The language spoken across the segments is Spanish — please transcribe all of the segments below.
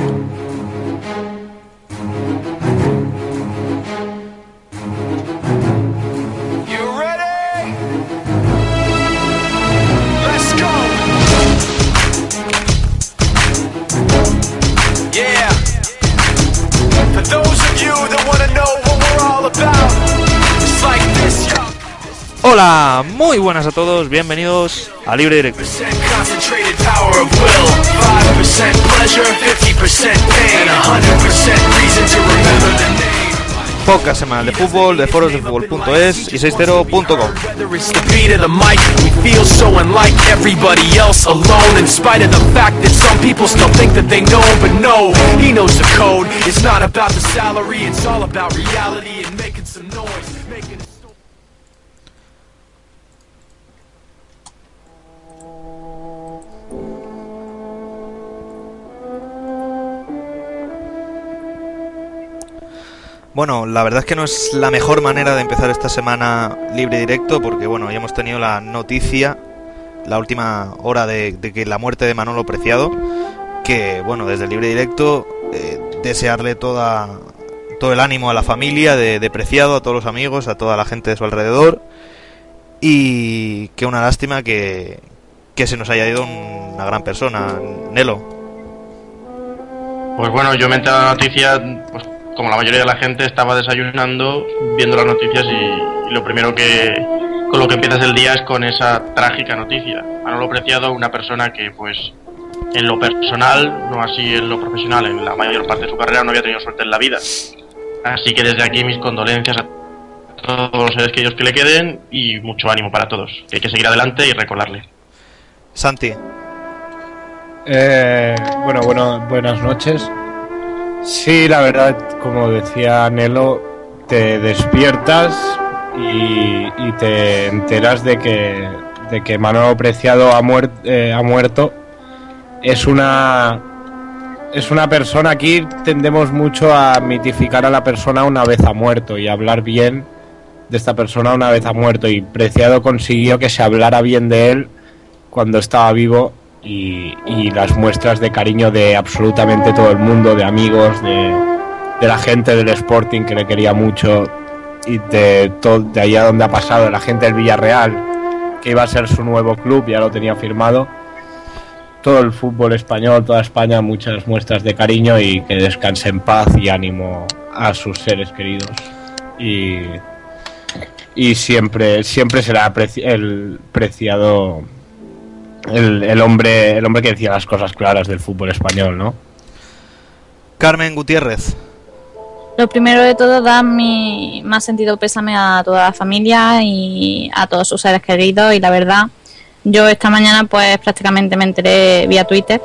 Thank you. Hola, muy buenas a todos, bienvenidos a Libre Directo. Percent concentrated power of will. 5% pleasure, 50% pain, and 100% reason to remember the name. Podcast semanal de fútbol de forosdefutbol.es y 60.com. Bueno, la verdad es que no es la mejor manera de empezar esta semana libre directo porque bueno, ya hemos tenido la noticia, la última hora de, que la muerte de Manolo Preciado, que bueno, desde libre directo eh, desearle toda todo el ánimo a la familia de, Preciado, a todos los amigos, a toda la gente de su alrededor y que una lástima que, que se nos haya ido una gran persona, Nelo. Pues bueno, yo me enteré de la noticia, pues como la mayoría de la gente, estaba desayunando, viendo las noticias y, y lo primero que con lo que empiezas el día es con esa trágica noticia. Manolo Preciado, una persona que pues en lo personal, no así en lo profesional, en la mayor parte de su carrera no había tenido suerte en la vida. Así que desde aquí mis condolencias a todos los seres queridos que le queden y mucho ánimo para todos. Que hay que seguir adelante y recordarle. Santi, Eh, bueno, bueno, buenas noches. Sí, la verdad, como decía Nelo, te despiertas y, te enteras de que, de que Manolo Preciado eh, ha muerto. Es una, es una persona, aquí tendemos mucho a mitificar a la persona una vez ha muerto y hablar bien de esta persona una vez ha muerto. Y Preciado consiguió que se hablara bien de él cuando estaba vivo y, las muestras de cariño de absolutamente todo el mundo, de amigos, de, la gente del Sporting que le quería mucho y de, todo, de allá donde ha pasado, de la gente del Villarreal, que iba a ser su nuevo club, ya lo tenía firmado. Todo el fútbol español, toda España, muchas muestras de cariño y que descanse en paz y ánimo a sus seres queridos. Y, y siempre, siempre será el preciado el, el hombre el hombre que decía las cosas claras del fútbol español, ¿no? Carmen Gutiérrez, Lo primero de todo, dar mi más sentido pésame a toda la familia y a todos sus seres queridos. Y la verdad, yo esta mañana, pues prácticamente me enteré vía Twitter.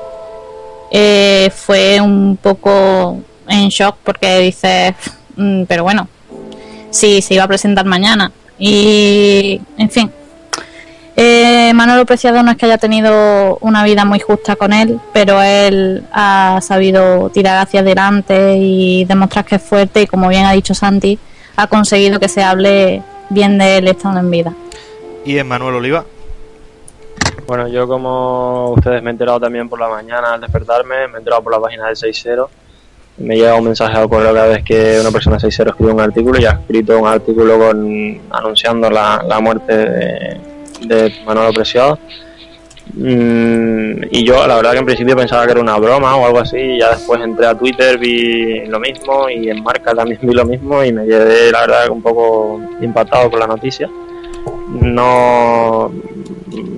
Eh, fue un poco en shock porque dices, "Mm, pero bueno, sí, se iba a presentar mañana. Y, en fin, eh, Manolo Preciado no es que haya tenido una vida muy justa con él, pero él ha sabido tirar hacia adelante y demostrar que es fuerte y como bien ha dicho Santi, ha conseguido que se hable bien de él estando en vida. y Manuel Oliva. Bueno, yo como ustedes me he enterado también por la mañana al despertarme, me he enterado por la página del 60. Me llega un mensaje al correo cada vez que una persona 60 escribe un artículo y ha escrito un artículo con anunciando la, la muerte de, de Manolo Preciado. Mm, y yo la verdad que en principio pensaba que era una broma o algo así, y ya después entré a Twitter, vi lo mismo y en Marca también vi lo mismo y me quedé la verdad un poco impactado con la noticia. No,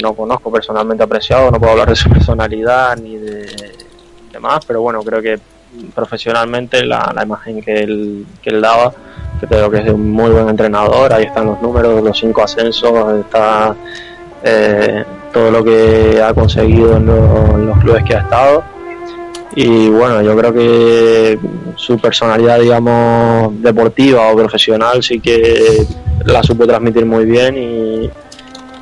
no conozco personalmente a Preciado, no puedo hablar de su personalidad ni de demás, pero bueno, creo que profesionalmente la, la imagen que él, que él daba, creo que es un muy buen entrenador, ahí están los números, los cinco ascensos, está eh, todo lo que ha conseguido en, lo- en los clubes que ha estado. Y bueno, yo creo que su personalidad, digamos, deportiva o profesional sí que la supo transmitir muy bien y,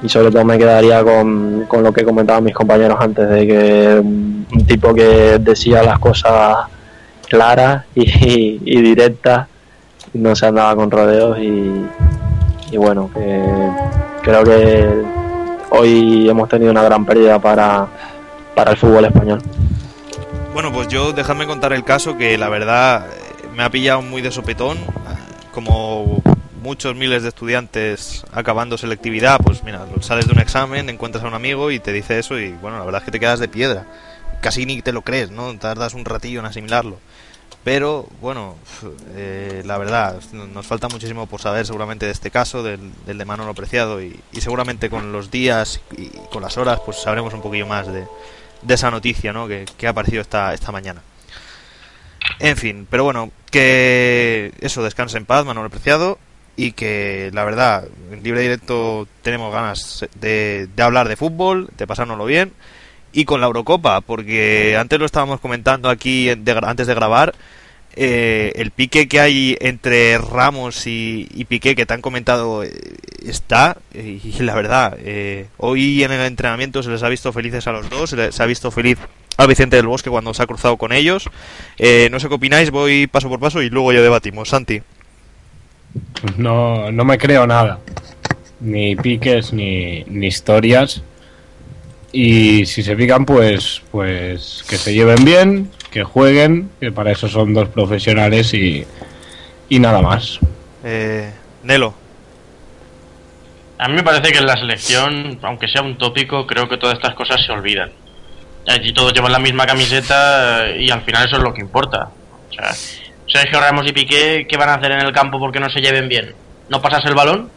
sobre todo me quedaría con, con lo que comentaban mis compañeros antes, de que un, tipo que decía las cosas claras y directas, no se andaba con rodeos y, y bueno, creo que hoy hemos tenido una gran pérdida para, para el fútbol español. Bueno, pues yo dejadme contar el caso que la verdad eh, me ha pillado muy de sopetón. eh, Como muchos miles de estudiantes acabando selectividad, pues mira, sales de un examen, encuentras a un amigo y te dice eso y bueno, la verdad es que te quedas de piedra. Casi ni te lo crees, ¿no? Tardas un ratillo en asimilarlo. Pero bueno, eh, la verdad, nos falta muchísimo por saber seguramente de este caso, del, de Manolo Preciado y, seguramente con los días y con las horas pues sabremos un poquillo más de, de esa noticia ¿no? que, que ha aparecido esta, esta mañana. En fin, pero bueno, que eso, descanse en paz, Manuel Preciado, y que la verdad, en libre directo tenemos ganas de, de hablar de fútbol, de pasárnoslo bien, y con la Eurocopa, porque antes lo estábamos comentando aquí antes de grabar, eh, el pique que hay entre Ramos y, y Piqué que te han comentado eh, está y la verdad eh, hoy en el entrenamiento se les ha visto felices a los dos se les ha visto feliz a Vicente del Bosque cuando se ha cruzado con ellos Eh, no sé qué opináis voy paso por paso y luego ya debatimos Santi No, no me creo nada. Ni piques ni, ni historias. Y si se pican, pues, pues que se lleven bien, que jueguen, que para eso son dos profesionales y, y nada más. eh, Nelo A mí me parece que en la selección, aunque sea un tópico, creo que todas estas cosas se olvidan. Allí todos llevan la misma camiseta y al final eso es lo que importa. O sea, Sergio Ramos y Piqué, ¿qué van a hacer en el campo porque no se lleven bien? ¿No pasas el balón?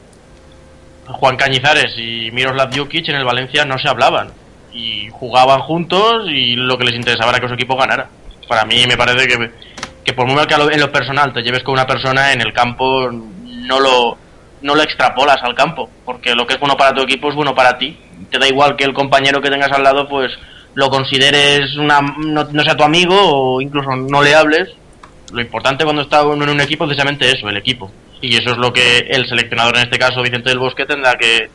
Juan Cañizares y Miroslav Jukic en el Valencia no se hablaban. Y jugaban juntos y lo que les interesaba era que su equipo ganara. Para mí me parece que, que por muy mal que en lo personal te lleves con una persona, en el campo no lo, no lo extrapolas al campo. Porque lo que es bueno para tu equipo es bueno para ti. Te da igual que el compañero que tengas al lado pues lo consideres una, no, no sea tu amigo o incluso no le hables. Lo importante cuando está uno en un equipo es precisamente eso, el equipo. Y eso es lo que el seleccionador, en este caso Vicente del Bosque, tendrá que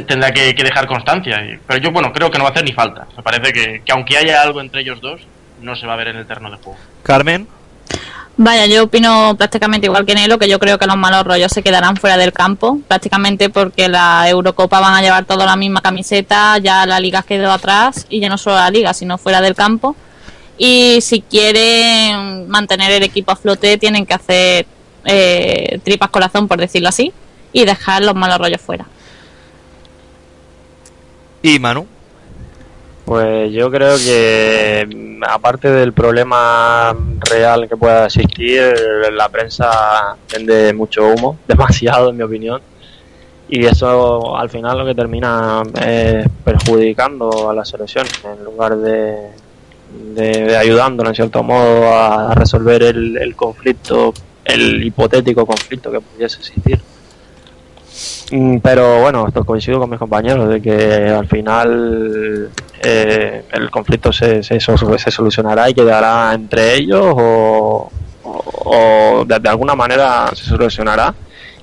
tendrá que, que dejar constancia. Y- Pero yo, bueno, creo que no va a hacer ni falta. Me parece que, que aunque haya algo entre ellos dos, no se va a ver en el terreno de juego. Carmen Vaya, yo opino prácticamente igual que Nelo, que yo creo que los malos rollos se quedarán fuera del campo, prácticamente porque la Eurocopa van a llevar toda la misma camiseta, ya la liga quedó atrás y ya no solo la liga, sino fuera del campo. Y si quieren mantener el equipo a flote, tienen que hacer eh, tripas corazón, por decirlo así, y dejar los malos rollos fuera. Y Manu Pues yo creo que mm, aparte del problema real que pueda existir, la prensa vende mucho humo, demasiado en mi opinión, y eso al final lo que termina es perjudicando a la selección en lugar de, de, de ayudándola en cierto modo a resolver el, el conflicto, el hipotético conflicto que pudiese existir. Mm, Pero bueno, esto coincido con mis compañeros de que al final eh, el conflicto se, se, se solucionará y quedará entre ellos o, o- o de, de alguna manera se solucionará.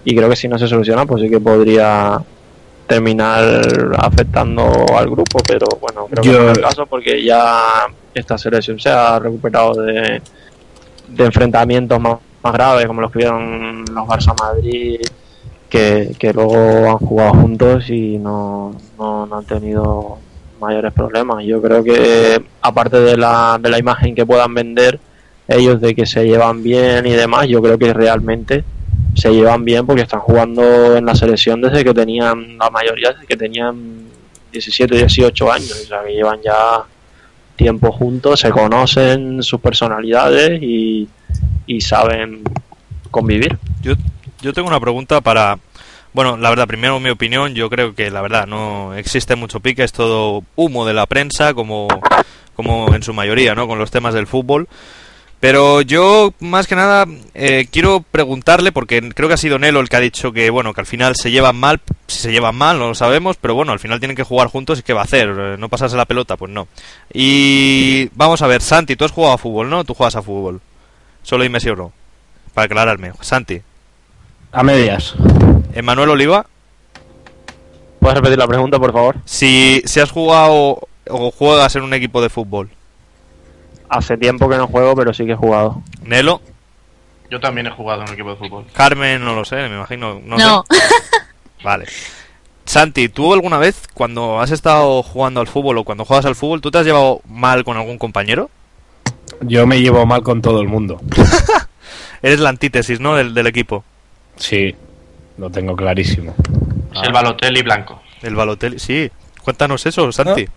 Y creo que si no se soluciona pues sí que podría terminar afectando al grupo pero bueno creo que Yo- no es el caso porque ya esta selección se ha recuperado de, de enfrentamientos más, más graves como los que vieron los Barça Madrid que, luego han jugado juntos y no, no, no han tenido mayores problemas. Yo creo que aparte de la, de la imagen que puedan vender ellos de que se llevan bien y demás, yo creo que realmente se llevan bien porque están jugando en la selección desde que tenían, la mayoría desde que tenían 17, 18 años, o sea que llevan ya tiempo juntos, se conocen sus personalidades y, saben convivir. Yo tengo una pregunta para... Bueno, la verdad, primero mi opinión, yo creo que la verdad no existe mucho pique, es todo humo de la prensa, como, como en su mayoría, ¿no? Con los temas del fútbol. Pero yo, más que nada, eh, quiero preguntarle, porque creo que ha sido Nelo el que ha dicho que, bueno, que al final se llevan mal. Si se llevan mal, no lo sabemos, pero bueno, al final tienen que jugar juntos y ¿qué va a hacer? Eh, ¿No pasarse la pelota? Pues no. Y vamos a ver, Santi, tú has jugado a fútbol, ¿no? Tú juegas a fútbol. Solo dime si o no. Para aclararme. Santi. A medias. Emanuel Oliva. ¿Puedes repetir la pregunta, por favor? Si, si has jugado o juegas en un equipo de fútbol. Hace tiempo que no juego, pero sí que he jugado. Nelo. Yo también he jugado en un equipo de fútbol. Carmen, no lo sé, me imagino. No. No. sé. Vale. Santi, ¿tú alguna vez cuando has estado jugando al fútbol o cuando juegas al fútbol, tú te has llevado mal con algún compañero? Yo me llevo mal con todo el mundo. Eres la antítesis, ¿no? Del, del equipo. Sí, lo tengo clarísimo. Es el Balotelli blanco. El Balotelli. Sí, cuéntanos eso, Santi.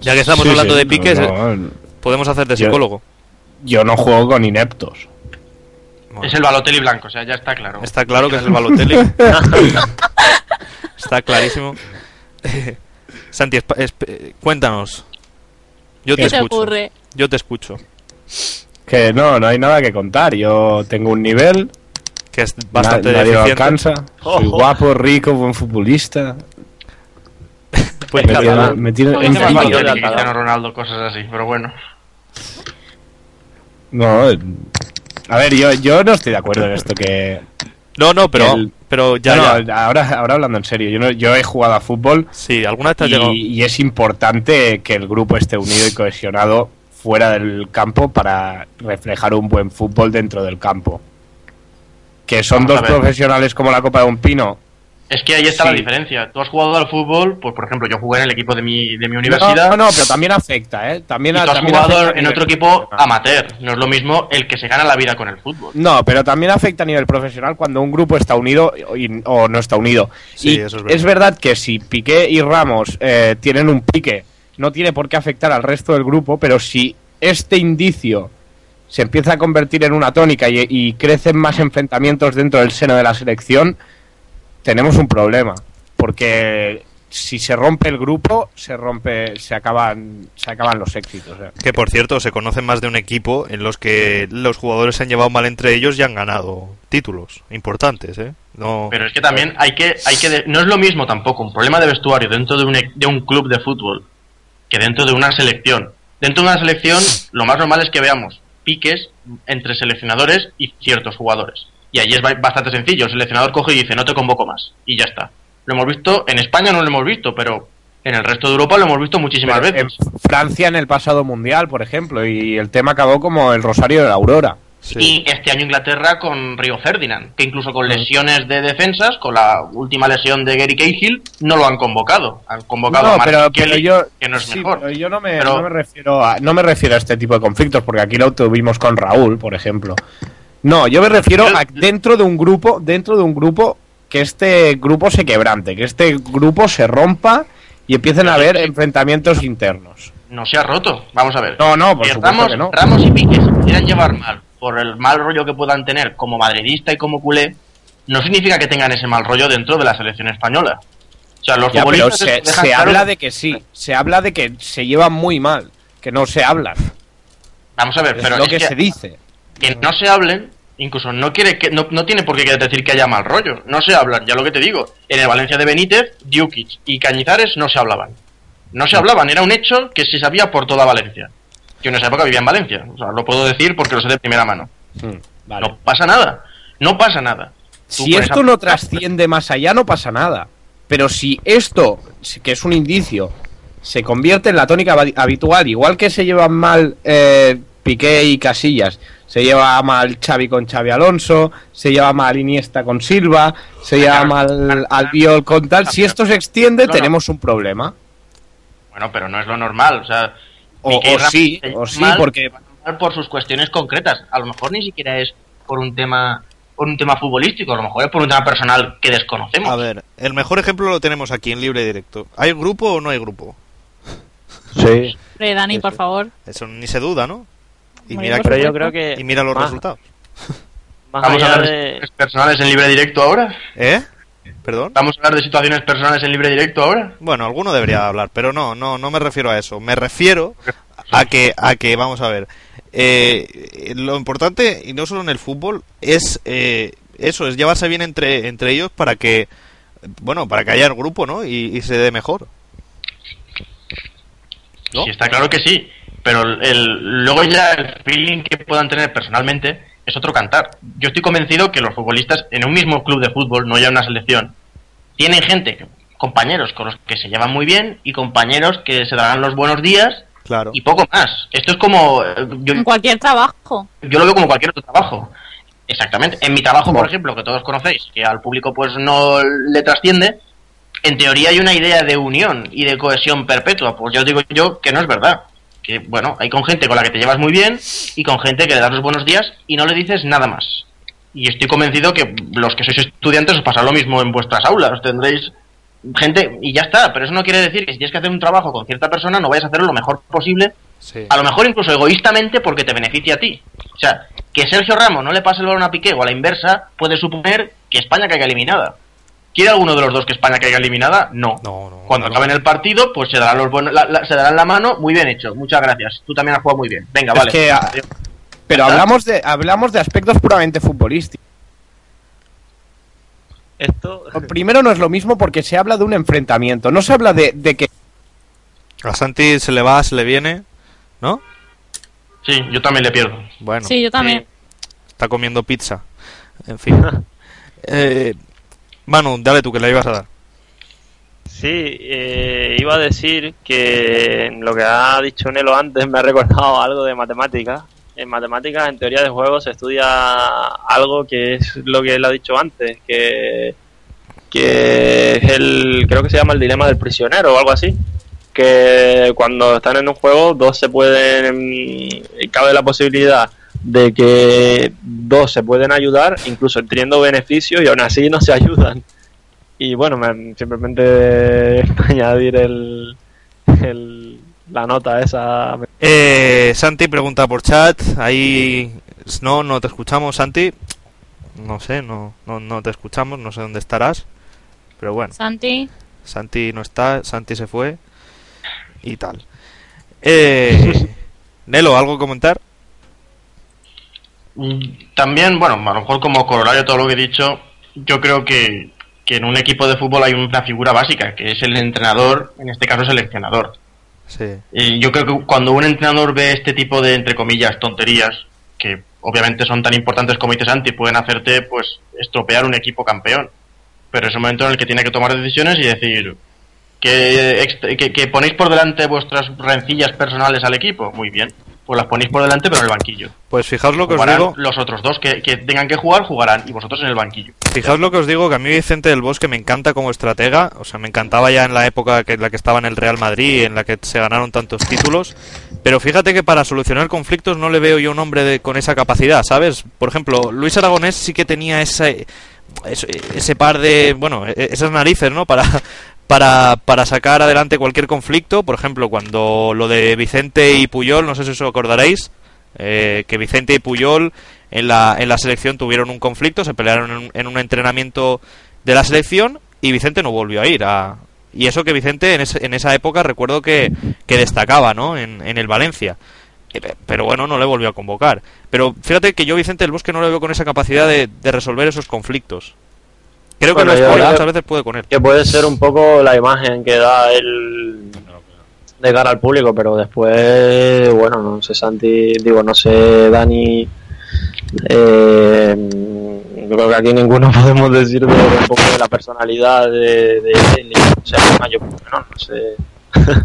Ya que estamos Sí, hablando sí, de piques, no, eh, no, podemos hacer de psicólogo. yo no juego con ineptos. Bueno, Es el Balotelli blanco, o sea, ya está claro. Está claro que es el Balotelli. Está clarísimo. Santi, cuéntanos. Yo te ¿Qué te escucho. ocurre? Yo te escucho. Que no, no hay nada que contar. Yo tengo un nivel, Que es bastante nadie lo deficiente. alcanza. Soy Ojo. guapo, rico, buen futbolista. Pues Me va. me tiene Oye, en Cristiano Ronaldo, cosas así, pero bueno. No, a ver, yo, yo no estoy de acuerdo en esto que... No, no, pero, El- pero ya, No, ya. ahora, ahora hablando en serio, yo, no- yo he jugado a fútbol Sí, alguna vez te has llegado. y, y es importante que el grupo esté unido y cohesionado fuera del campo para reflejar un buen fútbol dentro del campo. Que son Vamos dos profesionales como la Copa de un Pino. Es que ahí está Sí. la diferencia. Tú has jugado al fútbol, pues por ejemplo, yo jugué en el equipo de mi, de mi universidad. No, no, no, pero también afecta, ¿eh? También, y tú has también jugado en otro equipo amateur. No es lo mismo el que se gana la vida con el fútbol. No, pero también afecta a nivel profesional cuando un grupo está unido y- o no está unido. Sí, y eso es verdad. es verdad que si Piqué y Ramos eh, tienen un pique, no tiene por qué afectar al resto del grupo, pero si este indicio se empieza a convertir en una tónica y, y crecen más enfrentamientos dentro del seno de la selección, tenemos un problema. Porque si se rompe el grupo, se rompe, se acaban, se acaban los éxitos. ¿eh? Que por cierto, se conocen más de un equipo en los que los jugadores se han llevado mal entre ellos y han ganado títulos importantes, ¿eh? No. Pero es que también hay que, hay que de- no es lo mismo tampoco un problema de vestuario dentro de un, e- de un club de fútbol que dentro de una selección. Dentro de una selección, lo más normal es que veamos piques entre seleccionadores y ciertos jugadores. Y ahí es ba- bastante sencillo. El seleccionador coge y dice, no te convoco más. Y ya está. Lo hemos visto, en España no lo hemos visto, pero en el resto de Europa lo hemos visto muchísimas Pero veces. En Francia en el pasado mundial, por ejemplo, y el tema acabó como el Rosario de la Aurora. Sí. Y este año Inglaterra con Río Ferdinand, que incluso con lesiones de defensas, con la última lesión de Gary Cahill, no lo han convocado. Han convocado No, a Mark pero, Kelly, pero yo, que no es sí, mejor. pero yo no me, Pero- no me refiero a, no me refiero a este tipo de conflictos, porque aquí lo tuvimos con Raúl, por ejemplo. No, yo me refiero a dentro de un grupo, dentro de un grupo que este grupo se quebrante, que este grupo se rompa y empiecen a haber enfrentamientos internos. No se ha roto. Vamos a ver. No, no, por supuesto que no. Ramos y Piqué se pudieran llevar mal por el mal rollo que puedan tener como madridista y como culé, no significa que tengan ese mal rollo dentro de la selección española. O sea, los Ya, futbolistas se, habla de que sí, se habla de que se llevan muy mal, que no se hablan. Vamos a ver, Es pero lo es que que, se dice. que no se hablen, incluso no quiere que no, no tiene por qué decir que haya mal rollo. No se hablan, ya lo que te digo. En el Valencia de Benítez, Djukic y Cañizares no se hablaban. No se hablaban, era un hecho que se sabía por toda Valencia. Yo en esa época vivía en Valencia, o sea, lo puedo decir porque lo sé de primera mano. Mm, vale. No pasa nada, no pasa nada. Tú Si esto no trasciende más allá, no pasa nada. Pero si esto, que es un indicio, se convierte en la tónica habi- habitual, igual que se llevan mal eh, Piqué y Casillas, se lleva mal Xavi con Xavi Alonso, se lleva mal Iniesta con Silva, se lleva mal Albiol con tal, si esto se extiende, tenemos un problema. Bueno, pero no es lo normal, o sea... O, sí, o sí, mal, porque por sus cuestiones concretas. A lo mejor ni siquiera es por un tema por un tema futbolístico, a lo mejor es por un tema personal que desconocemos. A ver, el mejor ejemplo lo tenemos aquí en libre directo. ¿Hay grupo o no hay grupo? Sí. Hombre, Dani, por favor. Eso ni se duda, ¿no? Y Muy mira, que- Pero yo creo que. y mira los más- resultados. Más Vamos a hablar de personales en libre directo ahora. ¿Eh? ¿Perdón? Vamos a hablar de situaciones personales en libre directo ahora. Bueno, alguno debería hablar, pero no, no, no me refiero a eso. Me refiero a que, a que vamos a ver. Eh, lo importante, y no solo en el fútbol, es eh, eso, es llevarse bien entre, entre ellos para que, bueno, para que haya el grupo, ¿no? Y, y se dé mejor. ¿No? Sí, está claro que sí, pero el, luego ya el feeling que puedan tener personalmente es otro cantar. Yo estoy convencido que los futbolistas en un mismo club de fútbol, no ya una selección, tienen gente, compañeros con los que se llevan muy bien y compañeros que se darán los buenos días Claro. y poco más. Esto es como... eh, Yo, En cualquier trabajo. yo lo veo como cualquier otro trabajo. Exactamente. En mi trabajo, por ejemplo, que todos conocéis, que al público pues no le trasciende, en teoría hay una idea de unión y de cohesión perpetua. Pues yo digo yo que no es verdad. Que bueno, hay con gente con la que te llevas muy bien y con gente que le das los buenos días y no le dices nada más. Y estoy convencido que los que sois estudiantes os pasará lo mismo en vuestras aulas. Tendréis gente y ya está. Pero eso no quiere decir que si tienes que hacer un trabajo con cierta persona no vayas a hacerlo lo mejor posible Sí. a lo mejor incluso egoístamente porque te beneficia a ti. O sea, que Sergio Ramos no le pase el balón a Piqué o a la inversa puede suponer que España caiga eliminada. ¿Quiere alguno de los dos que España caiga eliminada? No. No, no, Cuando no. acaben el partido, pues se darán, los buenos- la, la- se darán la mano. Muy bien hecho, muchas gracias. Tú también has jugado muy bien. Venga, Es vale. que, ah, Pero hablamos de, hablamos de aspectos puramente futbolísticos. Esto, Primero no es lo mismo porque se habla de un enfrentamiento. No se habla de, de que A Santi se le va, se le viene, ¿no? Sí, yo también le pierdo. Bueno, Sí, yo también. está comiendo pizza. En fin. Eh, Manu, dale tú que la ibas a dar. Sí, eh, iba a decir que lo que ha dicho Nelo antes me ha recordado algo de matemáticas. En matemáticas, en teoría de juegos, se estudia algo que es lo que él ha dicho antes, que, que es el, creo que se llama el dilema del prisionero o algo así. Que cuando están en un juego, dos se pueden, cabe la posibilidad de que dos se pueden ayudar, incluso teniendo beneficios y aún así no se ayudan. Y bueno, me- simplemente añadir el, el- la nota esa. Eh, Santi pregunta por chat. Ahí. No, no te escuchamos, Santi. No sé, no, no, no te escuchamos. No sé dónde estarás. Pero bueno, Santi, Santi no está. Santi se fue. Y tal. Eh, Nelo, ¿algo comentar? Mm, También, bueno, a lo mejor como corolario de todo lo que he dicho, yo creo que, que en un equipo de fútbol hay una figura básica, que es el entrenador, en este caso seleccionador. Sí. Y yo creo que cuando un entrenador ve este tipo de, entre comillas, tonterías, que obviamente son tan importantes como dices Santi, pueden hacerte, pues, estropear un equipo campeón. Pero es un momento en el que tiene que tomar decisiones y decir que, que, que ponéis por delante vuestras rencillas personales al equipo. Muy bien, pues las ponéis por delante, pero en el banquillo. Pues fijaos lo que os digo. los otros dos que, que tengan que jugar, jugarán, y vosotros en el banquillo. Fijaos lo que os digo, que a mí Vicente del Bosque me encanta como estratega, o sea, me encantaba ya en la época que, en la que estaba en el Real Madrid, en la que se ganaron tantos títulos, pero fíjate que para solucionar conflictos no le veo yo un hombre de- con esa capacidad, ¿sabes? Por ejemplo, Luis Aragonés sí que tenía ese, ese, ese par de, bueno, e- esas narices, ¿no? Para, para, para sacar adelante cualquier conflicto, por ejemplo, cuando lo de Vicente y Puyol, no sé si os acordaréis, eh, que Vicente y Puyol en la, en la selección tuvieron un conflicto, se pelearon en un, en un entrenamiento de la selección y Vicente no volvió a ir. A, y eso que Vicente en, en esa época recuerdo que, que destacaba ¿no? en, en el Valencia. Eh, pe- Pero bueno, no le volvió a convocar. Pero fíjate que yo Vicente del Bosque no le veo con esa capacidad de, de resolver esos conflictos. Creo Bueno, que los creo- muchas veces puede con él. Que puede ser un poco la imagen que da él de cara al público, pero después, bueno, no sé, Santi, digo, no sé, Dani. Eh, yo creo que aquí ninguno podemos decir de, de un poco de la personalidad de, de él. O sea, yo no, no sé.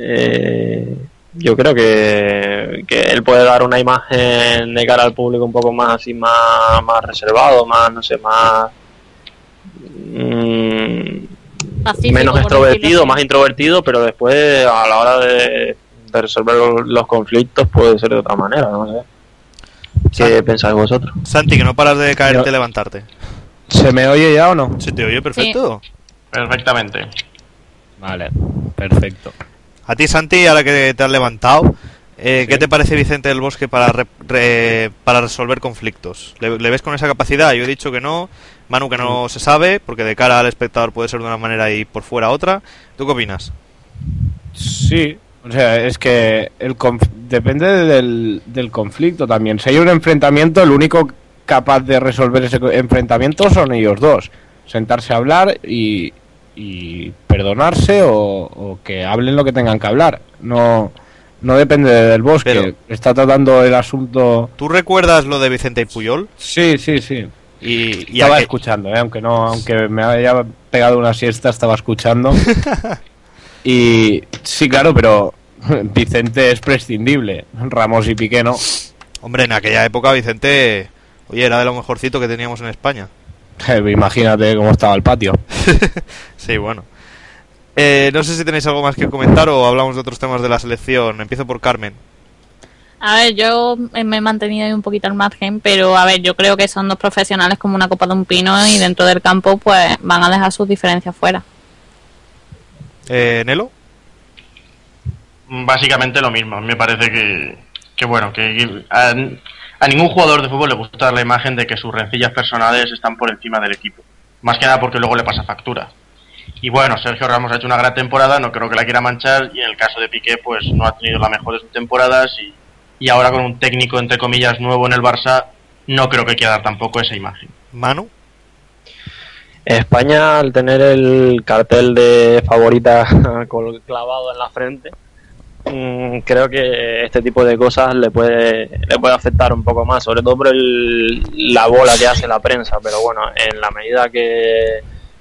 Eh, yo creo que, que él puede dar una imagen de cara al público un poco más así, más, más reservado, más, no sé, más. Mm, pacífico. menos extrovertido, más introvertido, pero después a la hora de, de resolver los, conflictos puede ser de otra manera, no sé. ¿Qué pensáis vosotros? Santi, que no paras de caerte Yo- y levantarte. ¿Se me oye ya o no? ¿Se te oye perfecto? Perfectamente. Vale, perfecto. A ti, Santi, ahora que te has levantado, eh, ¿qué te parece Vicente del Bosque para, re- re- para resolver conflictos? ¿Le, le ves con esa capacidad? Yo he dicho que no, Manu que no se sabe, porque de cara al espectador puede ser de una manera y por fuera otra. ¿Tú qué opinas? Sí, O sea, es que el conf- depende del, del conflicto también. Si hay un enfrentamiento, el único capaz de resolver ese enfrentamiento son ellos dos. Sentarse a hablar y, y perdonarse o, o que hablen lo que tengan que hablar. No, no depende del bosque. Pero- Está tratando el asunto. ¿Tú recuerdas lo de Vicente y Puyol? Sí, sí, sí. Y, y estaba escuchando, ¿eh? aunque no, aunque me haya pegado una siesta, estaba escuchando. y sí, claro, pero Vicente es prescindible. Ramos y Piqué no. Hombre, en aquella época Vicente, oye, era de lo mejorcito que teníamos en España. Imagínate cómo estaba el patio. Sí, bueno. Eh, no sé si tenéis algo más que comentar o hablamos de otros temas de la selección. Empiezo por Carmen. A ver, yo eh, me he mantenido ahí un poquito al margen, pero a ver, yo creo que son dos profesionales como una copa de un pino y dentro del campo pues van a dejar sus diferencias fuera. Eh, Nelo. Básicamente lo mismo. Me parece que, que bueno, que a, a ningún jugador de fútbol le gusta dar la imagen de que sus rencillas personales están por encima del equipo. Más que nada porque luego le pasa factura. Y bueno, Sergio Ramos ha hecho una gran temporada, no creo que la quiera manchar, y en el caso de Piqué, pues no ha tenido la mejor de sus temporadas, y, y ahora con un técnico, entre comillas, nuevo en el Barça, no creo que quiera dar tampoco esa imagen. Manu. España, al tener el cartel de favorita clavado en la frente, mm, creo que este tipo de cosas le puede, le puede afectar un poco más, sobre todo por el- la bola que hace la prensa. Pero bueno, en la medida que,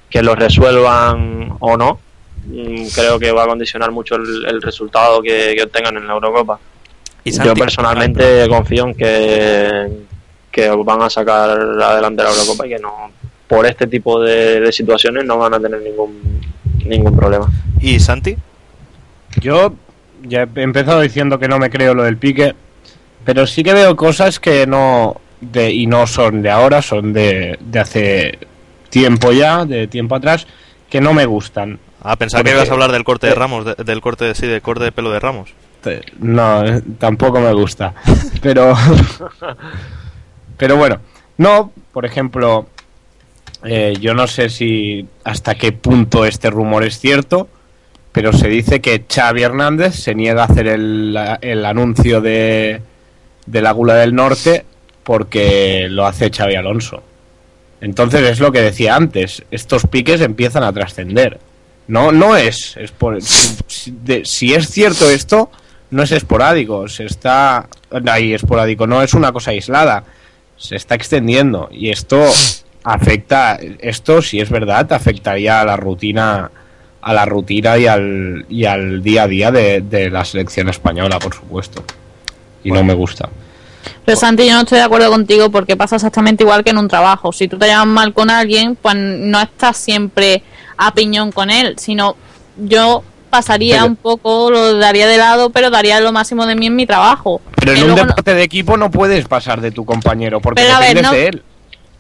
que lo resuelvan o no, mm, creo que va a condicionar mucho el, el resultado que, que obtengan en la Eurocopa. Y Yo personalmente confío en que, que van a sacar adelante la Eurocopa y que no por este tipo de, de situaciones no van a tener ningún ningún problema. ¿Y Santi? Yo ya he empezado diciendo que no me creo lo del pique, pero sí que veo cosas que no. De, y no son de ahora, son de, de hace tiempo ya, de tiempo atrás, que no me gustan. Ah, pensaba que ibas a hablar del corte de eh, Ramos, de- del corte de, sí, del corte de pelo de Ramos. No, tampoco me gusta. Pero. pero bueno. No, por ejemplo. eh, yo no sé si hasta qué punto este rumor es cierto. Pero se dice que Xavi Hernández se niega a hacer el, el anuncio de, de la Gula del Norte porque lo hace Xavi Alonso. Entonces es lo que decía antes, estos piques empiezan a trascender. No, no es, es por- si, si es cierto esto, no es esporádico, se está ahí esporádico, no es una cosa aislada, se está extendiendo y esto afecta, esto si es verdad, afectaría a la rutina, a la rutina y al, y al día a día de, de la selección española, por supuesto. Y no me gusta. Pero Santi, yo no estoy de acuerdo contigo porque pasa exactamente igual que en un trabajo. Si tú te llevas mal con alguien, pues no estás siempre a piñón con él, sino yo pasaría Pero- un poco, lo daría de lado, pero daría lo máximo de mí en mi trabajo. Pero en un no- deporte de equipo no puedes pasar de tu compañero porque Pero ver, no- de él.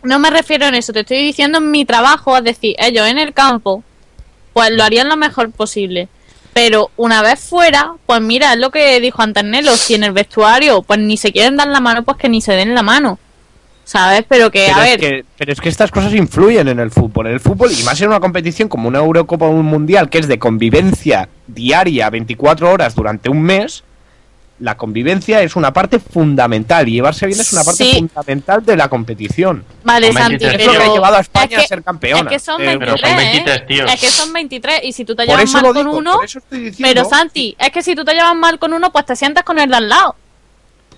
No me refiero en eso, te estoy diciendo en mi trabajo, es decir, ellos en el campo, pues lo harían lo mejor posible. Pero una vez fuera, pues mira, es lo que dijo Antanelo, si en el vestuario, pues ni se quieren dar la mano, pues que ni se den la mano. ¿Sabes? Pero que, Pero a es, ver, que, pero es que estas cosas influyen en el fútbol. En el fútbol, y más en una competición como una Eurocopa o un Mundial, que es de convivencia diaria, 24 horas durante un mes, la convivencia es una parte fundamental. Y llevarse bien es una parte Sí. fundamental de la competición. vale, Santi, 23 Es lo que ha pero llevado a España es que- a ser campeona. Es que son Eh, 23, pero son ¿eh? 23 tíos. Es que son 23 y si tú te por llevas mal con digo, uno, diciendo pero Santi, es que si tú te llevas mal con uno, pues te sientas con el de al lado.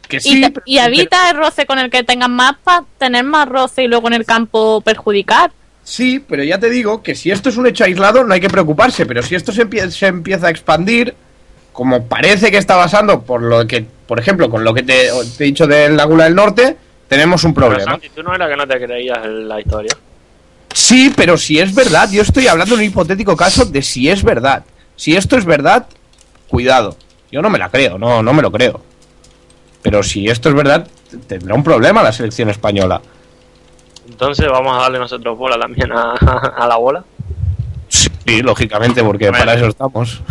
Que y, sí, te- pero- y evita el roce con el que tengas más para tener más roce y luego en el campo perjudicar. Sí, pero ya te digo que si esto es un hecho aislado no hay que preocuparse, pero si esto se, empie- se empieza a expandir, como parece que está pasando por lo que, por ejemplo, con lo que te, te he dicho del Laguna del Norte, tenemos un Pero problema. Santi, tú no era que no te creías en la historia. Sí, pero si es verdad, yo estoy hablando en un hipotético caso de si es verdad. Si esto es verdad, cuidado. Yo no me la creo, no, no me lo creo. Pero si esto es verdad, tendrá un problema la selección española. Entonces vamos a darle nosotros bola también a, a la bola. Sí, lógicamente, porque ver. para eso estamos.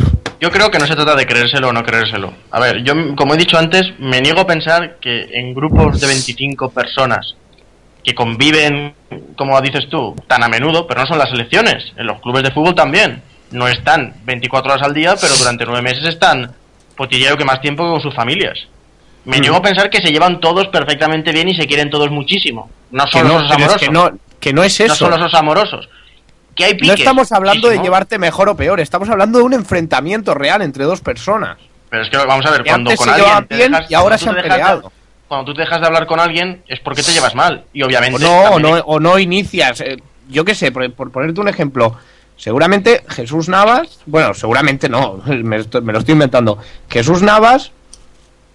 Yo creo que no se trata de creérselo o no creérselo. A ver, yo, como he dicho antes, me niego a pensar que en grupos de 25 personas que conviven, como dices tú, tan a menudo, pero no son las elecciones. En los clubes de fútbol también. No están 24 horas al día, pero durante nueve meses están yo que más tiempo con sus familias. Me Mm. llego a pensar que se llevan todos perfectamente bien y se quieren todos muchísimo. No solo no, los amorosos. que no, que no es no eso. solo los amorosos. Que hay No piques. estamos hablando de llevarte mejor o peor, estamos hablando de un enfrentamiento real entre dos personas. Pero es que vamos a ver, Que cuando antes con se alguien te bien dejas- y ahora se han de- peleado. cuando tú te dejas de hablar con alguien es porque te llevas mal. Y obviamente. O no, o no, o no inicias. eh, yo qué sé, por, por ponerte un ejemplo. Seguramente Jesús Navas, bueno, seguramente no, me, esto- me lo estoy inventando. Jesús Navas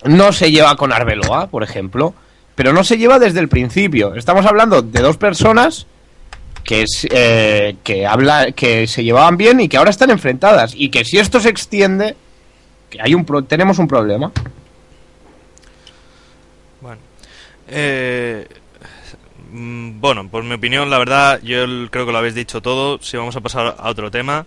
no se lleva con Arbeloa, por ejemplo, pero no se lleva desde el principio. Estamos hablando de dos personas que, eh, que, habla, que se llevaban bien y que ahora están enfrentadas. Y que si esto se extiende, que hay un pro- tenemos un problema. Bueno. Eh, mm, bueno, por mi opinión, la verdad, yo creo que lo habéis dicho todo. Si vamos a pasar a otro tema.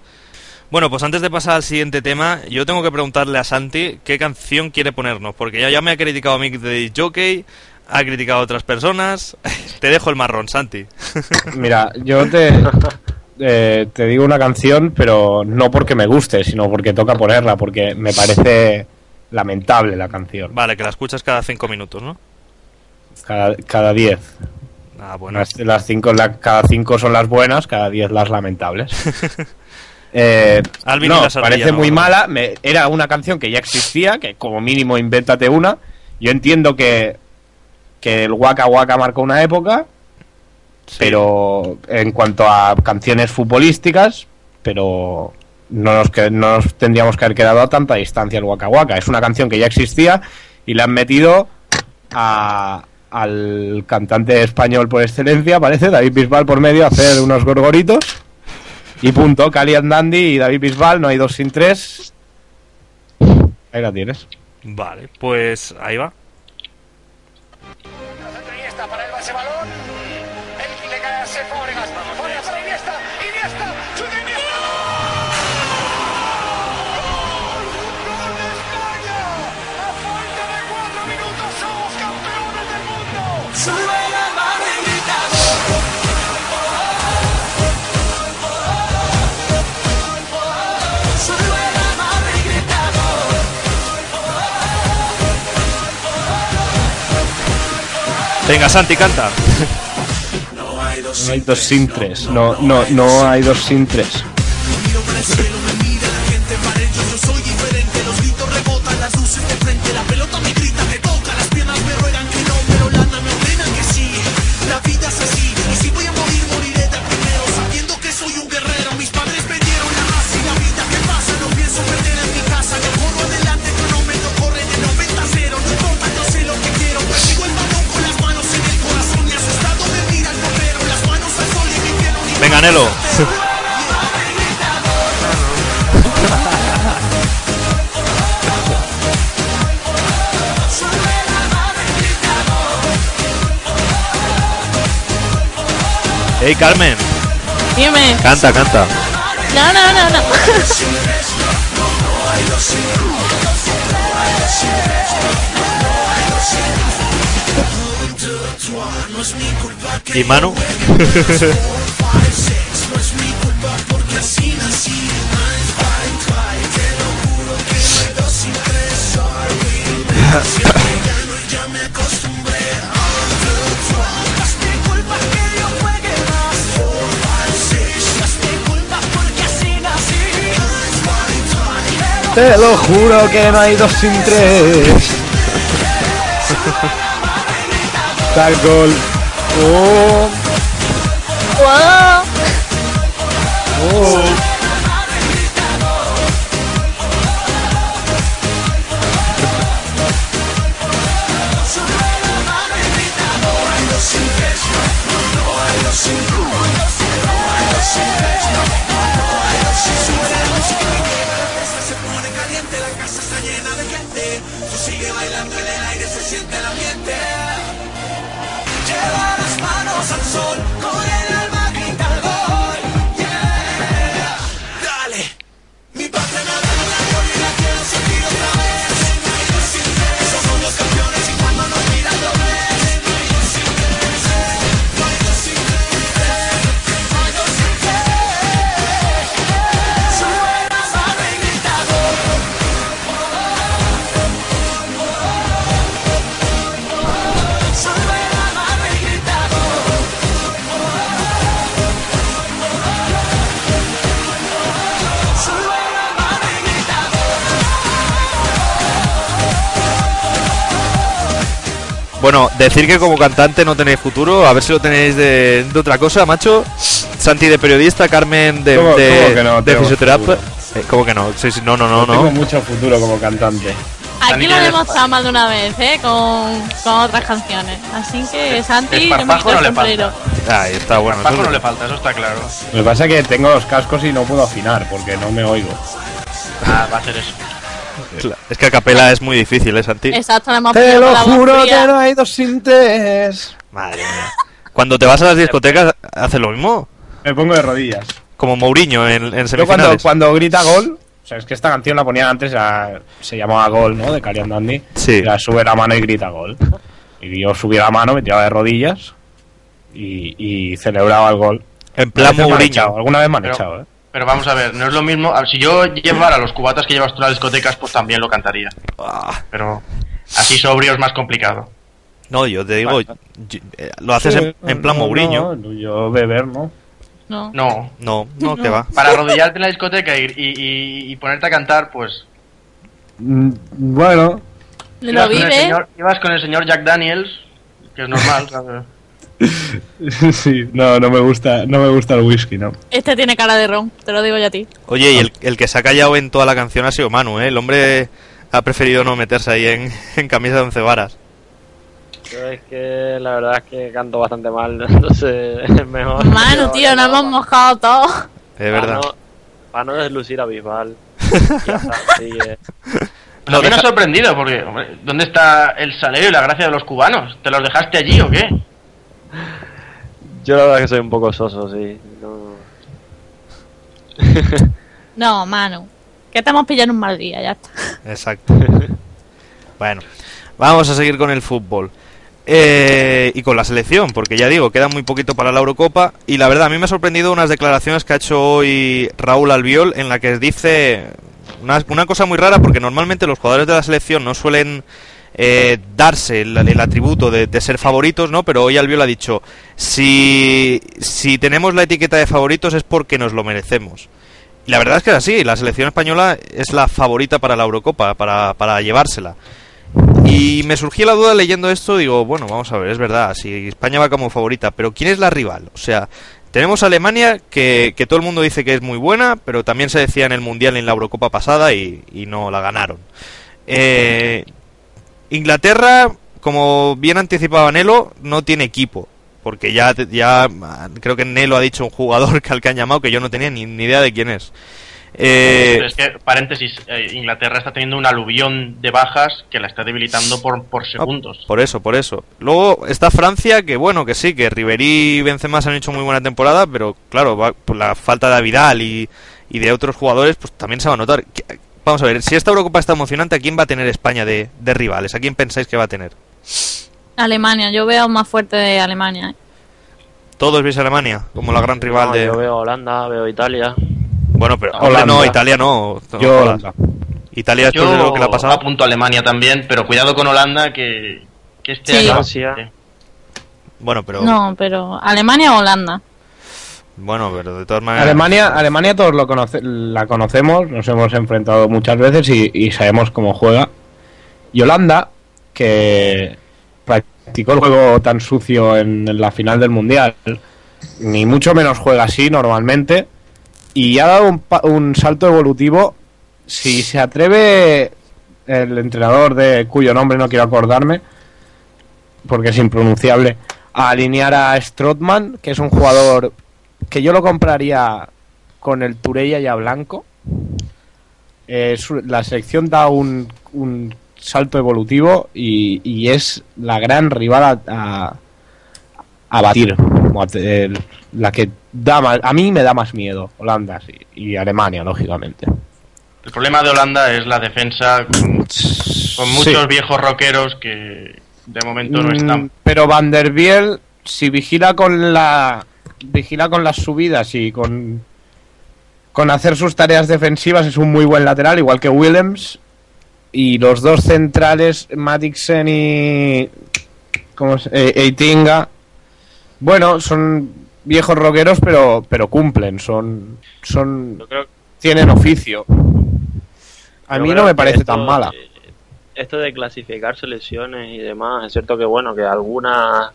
Bueno, pues antes de pasar al siguiente tema, yo tengo que preguntarle a Santi qué canción quiere ponernos, porque ya, ya me ha criticado a mí de Jockey, ha criticado a otras personas. Te dejo el marrón, Santi. Mira, yo te, eh, te digo una canción, pero no porque me guste, sino porque toca ponerla, porque me parece lamentable la canción. Vale, que la escuchas cada cinco minutos, ¿no? Cada, cada diez. Ah, bueno. Las, las cinco, la- cada cinco son las buenas, cada diez las lamentables. Eh, Alvin y no, la Sardilla, parece no, muy no. mala. me- era una canción que ya existía, que como mínimo invéntate una. Yo entiendo que, que el Waka Waka marcó una época, pero en cuanto a canciones futbolísticas, pero no nos, que, no nos tendríamos que haber quedado a tanta distancia el Waka Waka. Es una canción que ya existía y le han metido a- al cantante español por excelencia, parece, David Bisbal por medio, a hacer unos gorgoritos. Y punto, Cali and Dandy y David Bisbal, no hay dos sin tres. Ahí la tienes. Vale, pues ahí va. Venga, Santi, canta. No hay dos sin tres. No, no, no hay dos sin tres. Hey, Carmen, Dime. canta, canta. No, no, no, no. ¿Y Manu? Te lo juro que no hay dos sin tres. Tal gol. Oh, Wow. oh. Bueno, decir que como cantante no tenéis futuro, a ver si lo tenéis de, de otra cosa, macho. Santi de periodista, Carmen de, ¿Cómo- de, cómo que no de fisioterapia. Eh, ¿Cómo que no? Sí, sí, no, no, no, Tengo mucho futuro como cantante. Aquí lo demostrado más de una vez, ¿eh? Con, con otras canciones. Así que, Santi, yo me no el le falta. Ahí está, bueno. Eso no le falta, eso está claro. Lo que pasa es que tengo los cascos y no puedo afinar porque no me oigo. Ah, va a ser eso. Claro, Es que a capela es muy difícil, ¿eh, Santi? Exacto, Te lo la juro que no hay dos sintes. Madre mía. Cuando te vas a las discotecas, ¿haces lo mismo? Me pongo de rodillas. Como Mourinho en, en Yo cuando, semifinales. cuando grita gol, o sea, es que esta canción la ponían antes, se llamaba Gol, ¿no? De Carian Dandy. Sí. Ya sube la mano y grita gol. Y yo subía la mano, me tiraba de rodillas y, y celebraba el gol. En A plan veces me han Mourinho. alguna vez me han Pero- echado, ¿eh? Pero vamos a ver, no es lo mismo. a ver, Si yo llevara los cubatas que llevas tú a las discotecas, pues también lo cantaría. Ah, Pero así sobrio es más complicado. no, yo te digo, yo- eh, lo haces en, en plan No, Mourinho. no, yo beber, ¿no? No. No. No, no, que va. Para arrodillarte en la discoteca y, y- y- y ponerte a cantar, pues. Mm, Bueno, Lo ibas con el vive. señor- ibas con el señor Jack Daniels, que es normal, ¿sabes? sí, no, no me gusta, no me gusta el whisky, ¿no? Este tiene cara de ron, te lo digo yo a ti. Oye, y el, el que se ha callado en toda la canción ha sido Manu, ¿eh? El hombre ha preferido no meterse ahí en, en camisa de once varas. Yo es que la verdad es que canto bastante mal, entonces es mejor. Manu, tío, nos hemos mojado todos. Es verdad. Para no, para no deslucir a Bisbal. Y ya está, así que- me ha sorprendido, porque, hombre, ¿dónde está el salero y la gracia de los cubanos? ¿Te los dejaste allí o qué? Yo la verdad es que soy un poco soso, sí. No... No, Manu. Que te hemos pillado en un mal día, ya está. Exacto. Bueno, vamos a seguir con el fútbol. Eh, y con la selección, porque ya digo, queda muy poquito para la Eurocopa. Y la verdad, a mí me ha sorprendido unas declaraciones que ha hecho hoy Raúl Albiol, en la que dice una, una cosa muy rara, porque normalmente los jugadores de la selección no suelen eh, darse el, atributo de, de ser favoritos, ¿no? Pero hoy Albiol ha dicho, si, si tenemos la etiqueta de favoritos es porque nos lo merecemos. Y la verdad es que es así, la selección española es la favorita para la Eurocopa, para, para llevársela. Y me surgió la duda leyendo esto, digo, bueno, vamos a ver, es verdad, si España va como favorita, pero ¿quién es la rival? O sea, tenemos a Alemania, que, que todo el mundo dice que es muy buena, pero también se decía en el Mundial en la Eurocopa pasada y, y no la ganaron. Eh, Inglaterra, como bien anticipaba Nelo, no tiene equipo. Porque ya, ya creo que Nelo ha dicho un jugador que al que han llamado que yo no tenía ni, ni idea de quién es. Eh, Pero es que, paréntesis, eh, Inglaterra está teniendo un aluvión de bajas que la está debilitando por, por segundos. Por eso, por eso. Luego está Francia, que bueno, que sí, que Ribery y Benzema se han hecho muy buena temporada, pero claro, va- por la falta de Vidal y, y de otros jugadores, pues también se va a notar. Vamos a ver, si esta Eurocopa está emocionante, ¿a quién va a tener España de, de rivales? ¿A quién pensáis que va a tener? Alemania, yo veo más fuerte de Alemania. ¿eh? Todos veis a Alemania como la gran rival No, de... Yo veo Holanda, veo Italia. Bueno, pero Holanda. no, Italia no. Yo, jodas. Italia después de lo que le ha pasado. apunto a Alemania también, pero cuidado con Holanda que, que este Sí. año... Francia. Sí. Bueno, pero No, pero Alemania o Holanda. Bueno, pero de todas maneras. Alemania, Alemania todos lo conoce, la conocemos, nos hemos enfrentado muchas veces y, sabemos cómo juega. Y Holanda, que practicó el juego tan sucio en, la final del Mundial, ni mucho menos juega así normalmente, y ha dado un, un salto evolutivo. Si se atreve el entrenador de cuyo nombre no quiero acordarme, porque es impronunciable, a alinear a Strootman, que es un jugador que yo lo compraría con el Turella ya blanco. Eh, la selección da un, un salto evolutivo y, y es la gran rival a, a, a batir. la que da más, a mí me da más miedo, Holanda sí, y Alemania, lógicamente. El problema de Holanda es la defensa con, con Sí. muchos viejos rockeros que de momento no Mm, están. Pero Van der Biel, si vigila con la vigila con las subidas y con con hacer sus tareas defensivas es un muy buen lateral, igual que Willems y los dos centrales Matixen y ¿cómo se- eh, Eitinga. Bueno, son viejos roqueros, pero pero cumplen, son son Yo creo, tienen oficio. A yo mí no me parece esto, tan mala. esto de clasificar selecciones y demás, es cierto que bueno, que algunas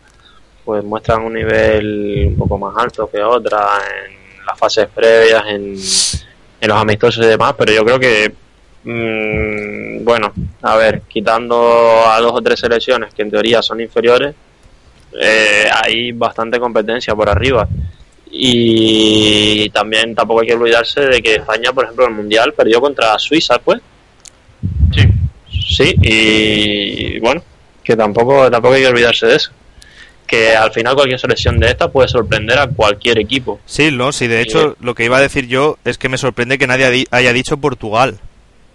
pues muestran un nivel un poco más alto que otras en las fases previas, en, en los amistosos y demás, pero yo creo que mm, bueno, a ver, quitando a dos o tres selecciones que en teoría son inferiores, eh, hay bastante competencia por arriba. Y también tampoco hay que olvidarse de que España, por ejemplo, en el Mundial perdió contra Suiza, pues. Sí. Sí, y bueno, que tampoco, tampoco hay que olvidarse de eso. Que al final cualquier selección de esta puede sorprender a cualquier equipo. Sí, no, sí, de hecho, lo que iba a decir yo es que me sorprende que nadie haya- dicho Portugal.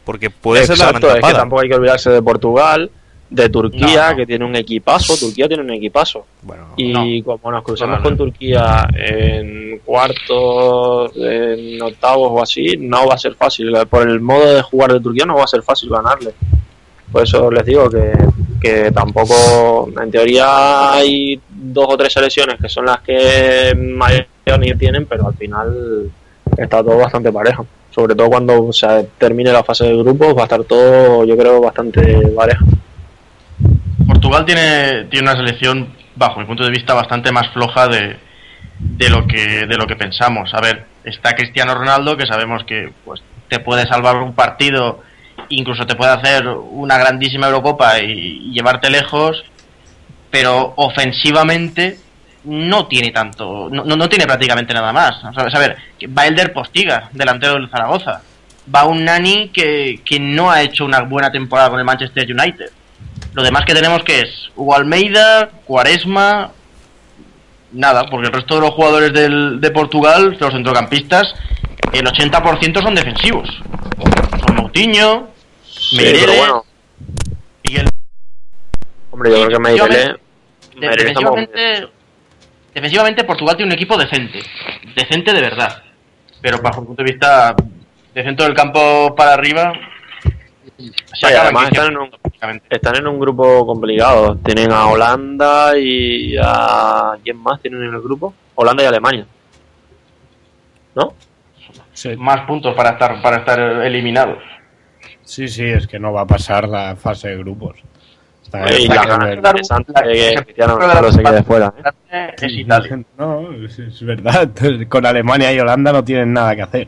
Porque puede ser la gran es que tampoco hay que olvidarse de Portugal, de Turquía, No, no. que tiene un equipazo. Turquía tiene un equipazo. Bueno, Y como nos cruzamos No, no, con no. Turquía en cuartos, en octavos o así, no va a ser fácil. Por el modo de jugar de Turquía no va a ser fácil ganarle. Por eso les digo que, que tampoco, en teoría hay dos o tres selecciones que son las que mayor tienen, pero al final está todo bastante parejo. Sobre todo cuando se termine la fase de grupos va a estar todo, yo creo, bastante parejo. Portugal tiene, tiene una selección, bajo mi punto de vista, bastante más floja de, de lo que de lo que pensamos. A ver, está Cristiano Ronaldo, que sabemos que pues te puede salvar un partido, incluso te puede hacer una grandísima Eurocopa y, llevarte lejos, pero ofensivamente no tiene tanto, no, no tiene prácticamente nada más. O sea, a ver, va Elder Postiga, delantero del Zaragoza. Va un Nani que, que no ha hecho una buena temporada con el Manchester United. Lo demás que tenemos que es Hugo Almeida, Cuaresma, nada, porque el resto de los jugadores del, de Portugal, los centrocampistas, el 80% son defensivos. Moutinho, Sí, Meireles, pero bueno, Miguel. hombre, yo creo que Meireles tampoco- defensivamente, defensivamente Portugal tiene un equipo decente, decente de verdad. Pero bajo mi punto de vista, de centro del campo para arriba, acaba además están en un-. Están en un grupo complicado. Tienen a Holanda y a. ¿Quién más tienen en el grupo? Holanda y Alemania. ¿No? Sí, más puntos para estar para estar eliminados. sí, sí, es que no va a pasar la fase de grupos. Está Italia. No, es, verdad. Con Alemania y Holanda no tienen nada que hacer.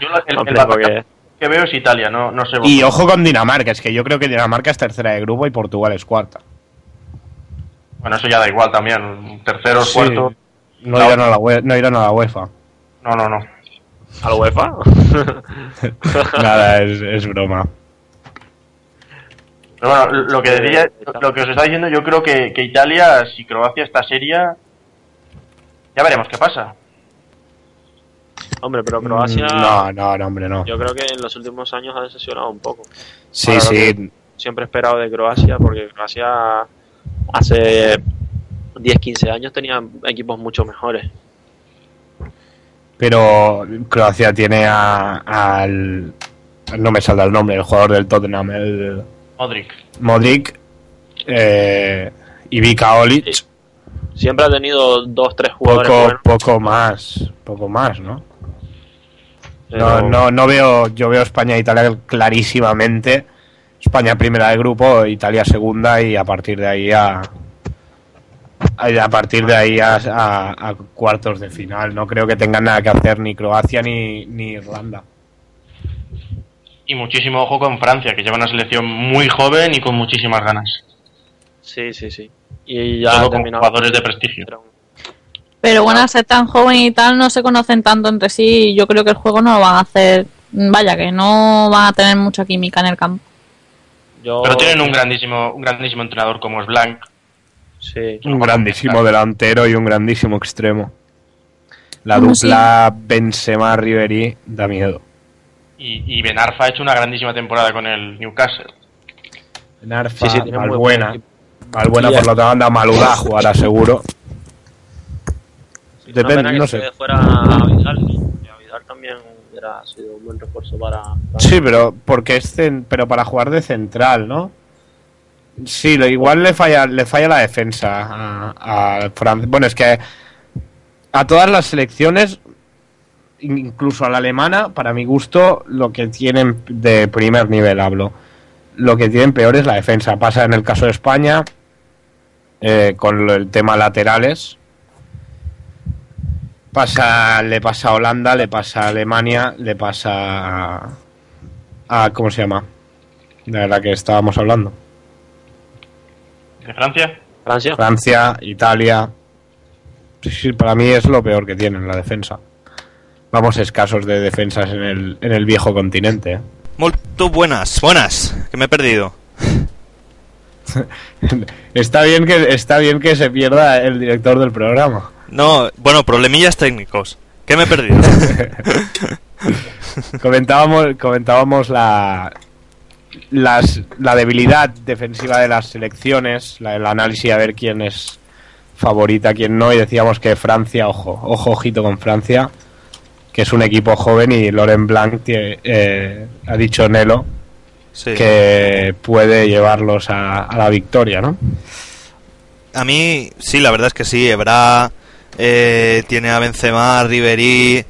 Yo el, que veo es Italia, no, no sé. Y ojo con Dinamarca, es que yo creo que Dinamarca es tercera de grupo y Portugal es cuarta. Bueno, eso ya da igual también. Terceros, Sí. cuartos. No, La- irán a la UE no irán a la UEFA. No, no, no. ¿Al UEFA? Nada, es, es broma. Pero bueno, lo que decía, lo que os está diciendo, yo creo que, que Italia, si Croacia está seria, ya veremos qué pasa. Hombre, pero Croacia. Mm, No, no, no, hombre, no. Yo creo que en los últimos años ha decepcionado un poco. Sí, Ahora, sí. Siempre he esperado de Croacia, porque Croacia hace 10-15 años tenía equipos mucho mejores. Pero Croacia tiene a- al. No me saldrá el nombre, el jugador del Tottenham, el Modric. Modric, eh, Ivica Olic. Sí. Siempre ha tenido dos, tres jugadores Poco, buenos. poco más, poco más, ¿no? pero- No, no, no veo, yo veo España e Italia clarísimamente. España primera de grupo, Italia segunda y a partir de ahí a, a, partir de ahí a, a- a cuartos de final. No creo que tengan nada que hacer ni Croacia ni, ni Irlanda. Y muchísimo ojo con Francia, que lleva una selección muy joven y con muchísimas ganas. Sí, sí, sí. Y ya Todo con jugadores de prestigio. Pero bueno, al ser tan joven y tal, no se conocen tanto entre sí. y Yo creo que el juego no lo van a hacer. Vaya, que no van a tener mucha química en el campo. Yo- Pero tienen un grandísimo, un grandísimo entrenador como es Blanc. Sí. Un grandísimo delantero y un grandísimo extremo. La Bueno, dupla Benzema-Ribery da miedo. Y, y Ben Arfa ha hecho una grandísima temporada con el Newcastle. Narfa, Sí, sí, buen Malbuena. Malbuena por la otra banda, Maludá jugará seguro. Sí, Depende, no sé. quede fuera a Vidal. Y a Vidal también hubiera sido un buen refuerzo para. para- Sí, pero porque es cen- pero para jugar de central, ¿no? Sí, lo, igual le falla le falla la defensa a, Francia. Bueno, es que a todas las selecciones, incluso a la alemana, para mi gusto, lo que tienen de primer nivel hablo. lo que tienen peor es la defensa. Pasa en el caso de España eh, con el tema laterales. Pasa, le pasa a Holanda, le pasa a Alemania, le pasa a, a- ¿cómo se llama? De la que estábamos hablando. ¿De Francia? Francia. Francia, Italia. Sí, sí, para mí es lo peor que tienen la defensa. Vamos escasos de defensas en el, en el viejo continente. ¿eh? Molto buenas, buenas, que me he perdido. Está bien que está bien que se pierda el director del programa. No, bueno, problemillas técnicos. ¿Qué me he perdido? comentábamos comentábamos la las, la debilidad defensiva de las selecciones, la- el análisis a ver quién es favorita, quién no, y decíamos que Francia, ojo, ojo, ojito con Francia, que es un equipo joven y Loren Blanc eh, ha dicho Nelo Sí. que puede llevarlos a, a la victoria, ¿no? A mí, sí, la verdad es que sí. Ebra eh, tiene a Benzema, a Ribery.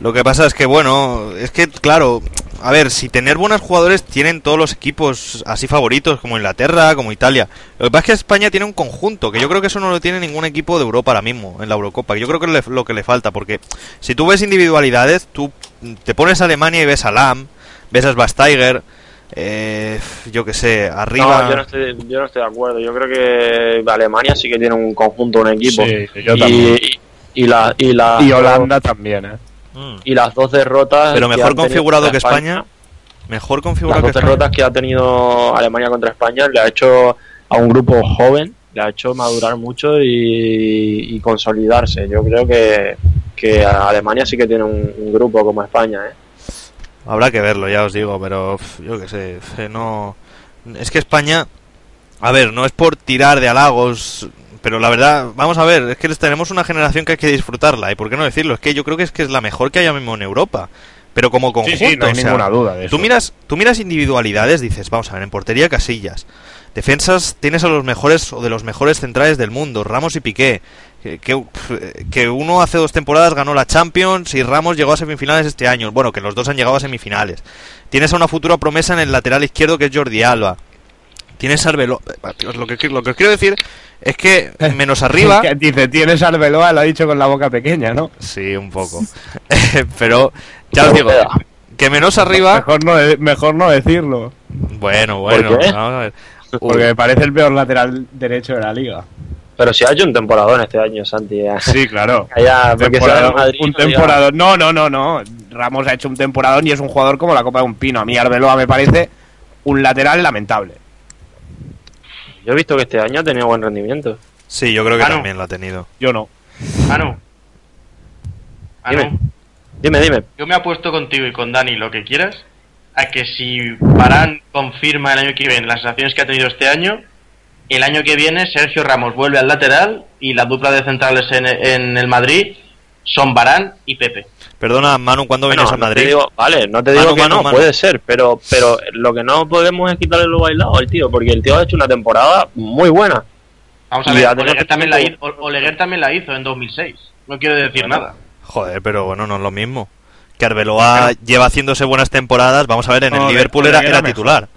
Lo que pasa es que, bueno, es que, claro, a ver, si tener buenos jugadores tienen todos los equipos así favoritos, como Inglaterra, como Italia. Lo que pasa es que España tiene un conjunto, que yo creo que eso no lo tiene ningún equipo de Europa ahora mismo, en la Eurocopa. Yo creo que es lo que le falta, porque si tú ves individualidades, tú te pones a Alemania y ves a Lam, ves a Schweinsteiger, eh, yo que sé, arriba... No, yo no, estoy, yo no estoy de acuerdo. Yo creo que Alemania sí que tiene un conjunto, un equipo. Sí, yo y, también. y, y la, y, la- Y Holanda también, ¿eh? Mm. y las dos derrotas. Pero que mejor configurado que España. Mejor Las configurado que dos España. derrotas que ha tenido Alemania contra España le ha hecho a un grupo joven, le ha hecho madurar mucho y, y consolidarse. Yo creo que, que Alemania sí que tiene un, un grupo como España. ¿eh? Habrá que verlo, ya os digo, pero yo qué sé, pf, no... Es que España, a ver, no es por tirar de halagos, pero la verdad, vamos a ver, es que tenemos una generación que hay que disfrutarla, y por qué no decirlo, es que yo creo que es que es la mejor que haya mismo en Europa, pero como conjunto, Sí, sí, no hay o sea, ninguna duda de eso. Tú miras, tú miras individualidades, dices, vamos a ver, en portería Casillas, defensas tienes a los mejores o de los mejores centrales del mundo, Ramos y Piqué, que, que uno hace dos temporadas ganó la Champions y Ramos llegó a semifinales este año, bueno, que los dos han llegado a semifinales. Tienes a una futura promesa en el lateral izquierdo que es Jordi Alba. Tienes Arbeloa. Lo que, lo que os quiero decir es que menos arriba. Dice, tienes Arbeloa, lo ha dicho con la boca pequeña, ¿no? Sí, un poco. Pero ya os digo, que menos arriba. Mejor no, mejor no decirlo. Bueno, bueno, qué? vamos a ver. Porque me parece el peor lateral derecho de la liga. Pero si ha hecho un temporadón este año, Santi. ya. Sí, claro. Sea Temporada- Madrid, un no diga- temporadón. No, no, no, no. Ramos ha hecho un temporadón y es un jugador como la copa de un pino. A mí Arbeloa me parece un lateral lamentable. Yo he visto que este año ha tenido buen rendimiento. Sí, yo creo que Ah, no. también lo ha tenido. Yo no. Manu. Dime. Manu, Dime, dime. yo me apuesto contigo y con Dani lo que quieras a que si Barán confirma el año que viene las sensaciones que ha tenido este año, el año que viene Sergio Ramos vuelve al lateral y la dupla de centrales en, en el Madrid son Barán y Pepe. Perdona, Manu, ¿cuándo Bueno, vienes a no te Madrid? digo- vale, no te digo Manu, que Manu, no, Manu. puede ser, pero, pero lo que no podemos es quitarle lo bailado al tío, porque el tío ha hecho una temporada muy buena. Vamos a ver, Oleguer también, la hizo, Oleguer también la hizo en 2006. No quiero decir nada. Joder, pero bueno, no es lo mismo. Que Arbeloa lleva haciéndose buenas temporadas. Vamos a ver, en el No, Liverpool era, titular.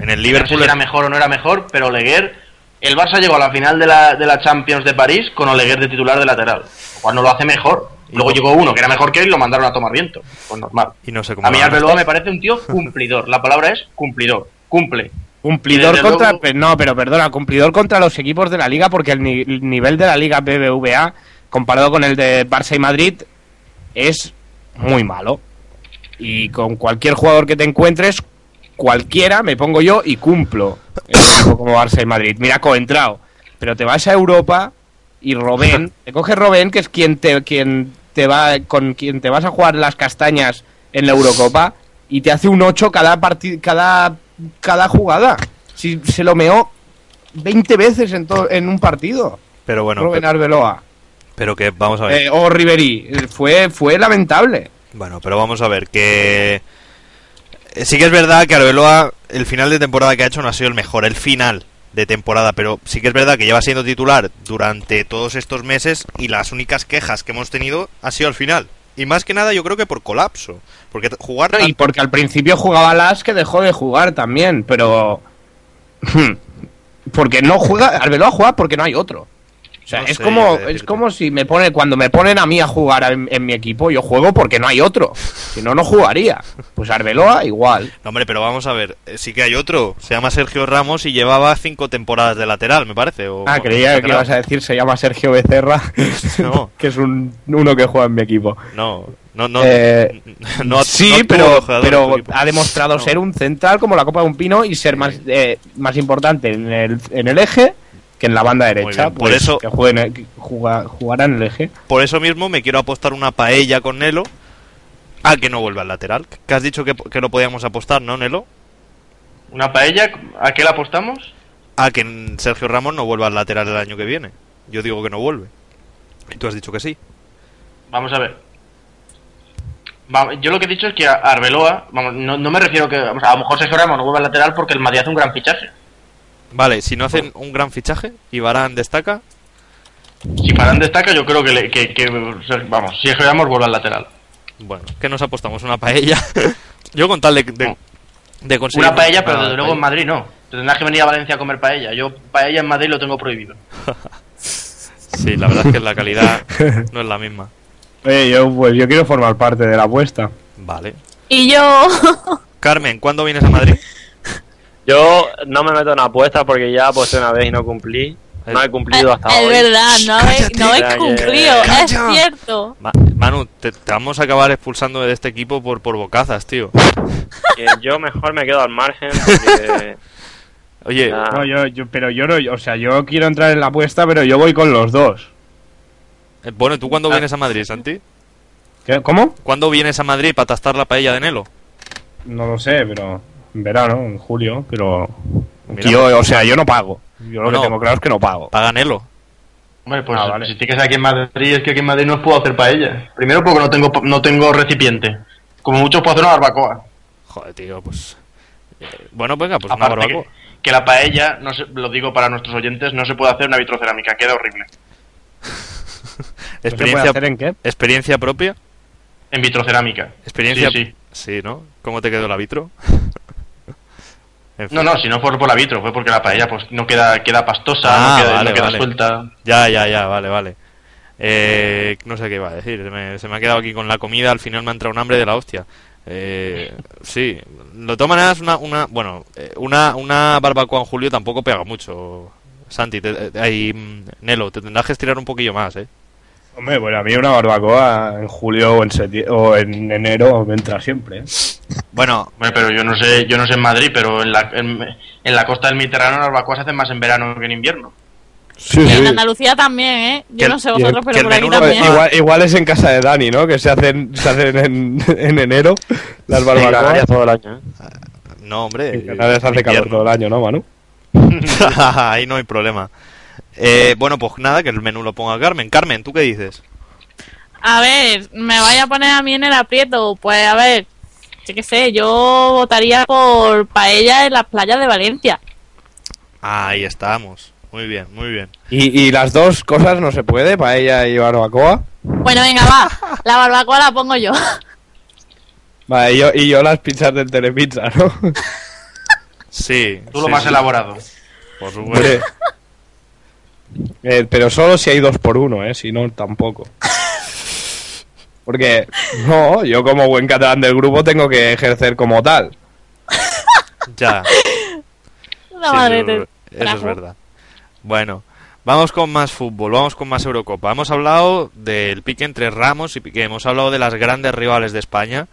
En el no sé Liverpool si era mejor o no era mejor, pero Oleguer, el Barça llegó a la final de la, de la Champions de París con Oleguer de titular de lateral, lo cual no lo hace mejor. Luego llegó uno que era mejor que él y lo mandaron a tomar viento. Pues normal. y no sé cómo. A mí. Arbeloa me parece un tío cumplidor. La palabra es cumplidor. Cumple. Cumplidor contra. luego- No, pero perdona, cumplidor contra los equipos de la liga, porque el, ni- el nivel de la liga BBVA, comparado con el de Barça y Madrid, es muy malo. Y con cualquier jugador que te encuentres, cualquiera, me pongo yo y cumplo. Como Barça y Madrid. Mira, Coentrao. Pero te vas a Europa y Robén, te coge Robén, que es quien te, quien te va, con quien te vas a jugar las castañas en la Eurocopa, y te hace un 8 cada partido, cada, cada jugada. Si se lo meó 20 veces en, en un partido. Pero bueno, pero, Arbeloa. pero que vamos a ver. Eh, o Ribery. Eh, Fue, fue lamentable. Bueno, pero vamos a ver que eh, sí que es verdad que Arbeloa el final de temporada que ha hecho no ha sido el mejor, el final de temporada, pero sí que es verdad que lleva siendo titular durante todos estos meses y las únicas quejas que hemos tenido ha sido al final. Y más que nada yo creo que por colapso. Porque t- jugar... No, y porque al principio jugaba Las que dejó de jugar también, pero. porque no juega. Arbeloa juega porque no hay otro. O sea, No es sé como es como si me pone cuando me ponen a mí a jugar en, en mi equipo, yo juego porque no hay otro. Si no, no jugaría. Pues Arbeloa igual. No, hombre, pero vamos a ver. eh, Sí que hay otro. Se llama Sergio Ramos y llevaba cinco temporadas de lateral, me parece. o- Ah, creía que ibas a decir se llama Sergio Becerra, No. que es un, uno que juega en mi equipo. No, no, no. Eh, no- no sí, tuvo pero, pero ha demostrado No. ser un central como la Copa de un Pino y ser más, eh, más importante en el, en el eje que en la banda derecha. por pues, eso- Que juegue en el- que juega- jugará en el eje. Por eso mismo me quiero apostar una paella con Nelo a que no vuelva al lateral. Que has dicho que, que lo podíamos apostar, ¿no, Nelo? ¿Una paella? ¿A qué la apostamos? A que Sergio Ramos no vuelva al lateral el año que viene. Yo digo que no vuelve. Y tú has dicho que sí. Vamos a ver. Yo lo que he dicho es que a Arbeloa, vamos, no, no me refiero que, vamos, a lo mejor Sergio Ramos no vuelve al lateral porque el Madrid hace un gran fichaje. Vale, si no hacen un gran fichaje y Varane destaca, Si Varane destaca, yo creo que, le- que, que, vamos, si Sergio Ramos vuelve al lateral. bueno, que nos apostamos una paella. Yo con tal de, de, de conseguir... Una paella, pero desde luego en. Madrid no. Te tendrás que venir a Valencia a comer paella. Yo paella en Madrid lo tengo prohibido. Sí, la verdad es que la calidad no es la misma. Oye, yo, pues yo quiero formar parte de la apuesta. Vale. Y yo. Carmen, ¿cuándo vienes a Madrid? Yo no me meto en apuestas porque ya aposté una vez y no cumplí. No he cumplido hasta es hoy. verdad, no habéis, no cumplido, es cierto. Ma- Manu, te, te vamos a acabar expulsando de este equipo por, por bocazas, tío. Que yo mejor me quedo al margen porque... Oye. No, yo, yo- pero yo no, o sea, yo quiero entrar en la apuesta, pero yo voy con los dos. eh, bueno, ¿tú cuándo vienes a Madrid, Santi? ¿Qué? ¿Cómo? ¿Cuándo vienes a Madrid para tastar la paella de Nelo? No lo sé, pero en verano, en julio, pero Mira, yo, pues- o sea, yo no pago. Yo lo No, que tengo claro es que no pago. Paga Nelo. Hombre, pues Ah, vale. si tienes aquí en Madrid, es que aquí en Madrid no puedo hacer paella. Primero porque no tengo, no tengo recipiente. Como muchos puedo hacer una barbacoa. Joder, tío, pues... eh, Bueno, venga, pues una Aparte que, barbacoa. que la paella, no se- lo digo para nuestros oyentes, no se puede hacer en una vitrocerámica, queda horrible. ¿No se puede Experiencia, hacer en qué? experiencia propia. En vitrocerámica. Experiencia... Sí, sí. Sí, ¿no? ¿Cómo te quedó la vitro? En fin. No, no, si no fue por la vitro, fue porque la paella pues no queda, queda pastosa, Ah, no queda, vale, no queda vale. suelta. Ya, ya, ya, vale, vale. Eh, no sé qué iba a decir. Se me, se me ha quedado aquí con la comida. Al final me ha entrado un hambre de la hostia. Eh, sí, todas maneras, una, una, bueno, eh, una, una barbacoa en julio tampoco pega mucho. Santi, te, eh, ahí, mm, Nelo, te tendrás que estirar un poquillo más, ¿eh? Hombre, bueno, a mí una barbacoa en julio o en, o en enero me entra siempre. ¿eh? Bueno, pero yo no sé, yo no sé en Madrid, pero en la, en, en la costa del Mediterráneo las barbacoas se hacen más en verano que en invierno. Sí, Y en Andalucía también, ¿eh? Yo no sé el- vosotros, pero por aquí también. Igual, igual es en casa de Dani, ¿no? Que se hacen, se hacen en, en enero las En barbacoas. Canarias todo el año, ¿eh? no, hombre. En Canarias hace invierno. calor todo el año, ¿no, Manu? Ahí no hay problema. Eh, bueno, pues nada, que el menú lo ponga Carmen. Carmen, ¿tú qué dices? A ver, me vaya a poner a mí en el aprieto. Pues a ver, yo qué sé, yo votaría por paella en las playas de Valencia. Ahí estamos. Muy bien, muy bien. Y, y las dos cosas no se puede, paella y barbacoa. Bueno, venga, va. La barbacoa la pongo yo. Vale, y yo, y yo las pizzas del Telepizza, ¿no? Sí. Tú lo sí, más sí, elaborado. Por supuesto. Eh, pero solo si hay dos por uno, ¿eh? Si no, tampoco. Porque, no, yo como buen catalán del grupo tengo que ejercer como tal. Ya. La Sí, madre eso, es verdad. Bueno, vamos con más fútbol, vamos con más Eurocopa. Hemos hablado del pique entre Ramos y Piqué, hemos hablado de las grandes rivales de España.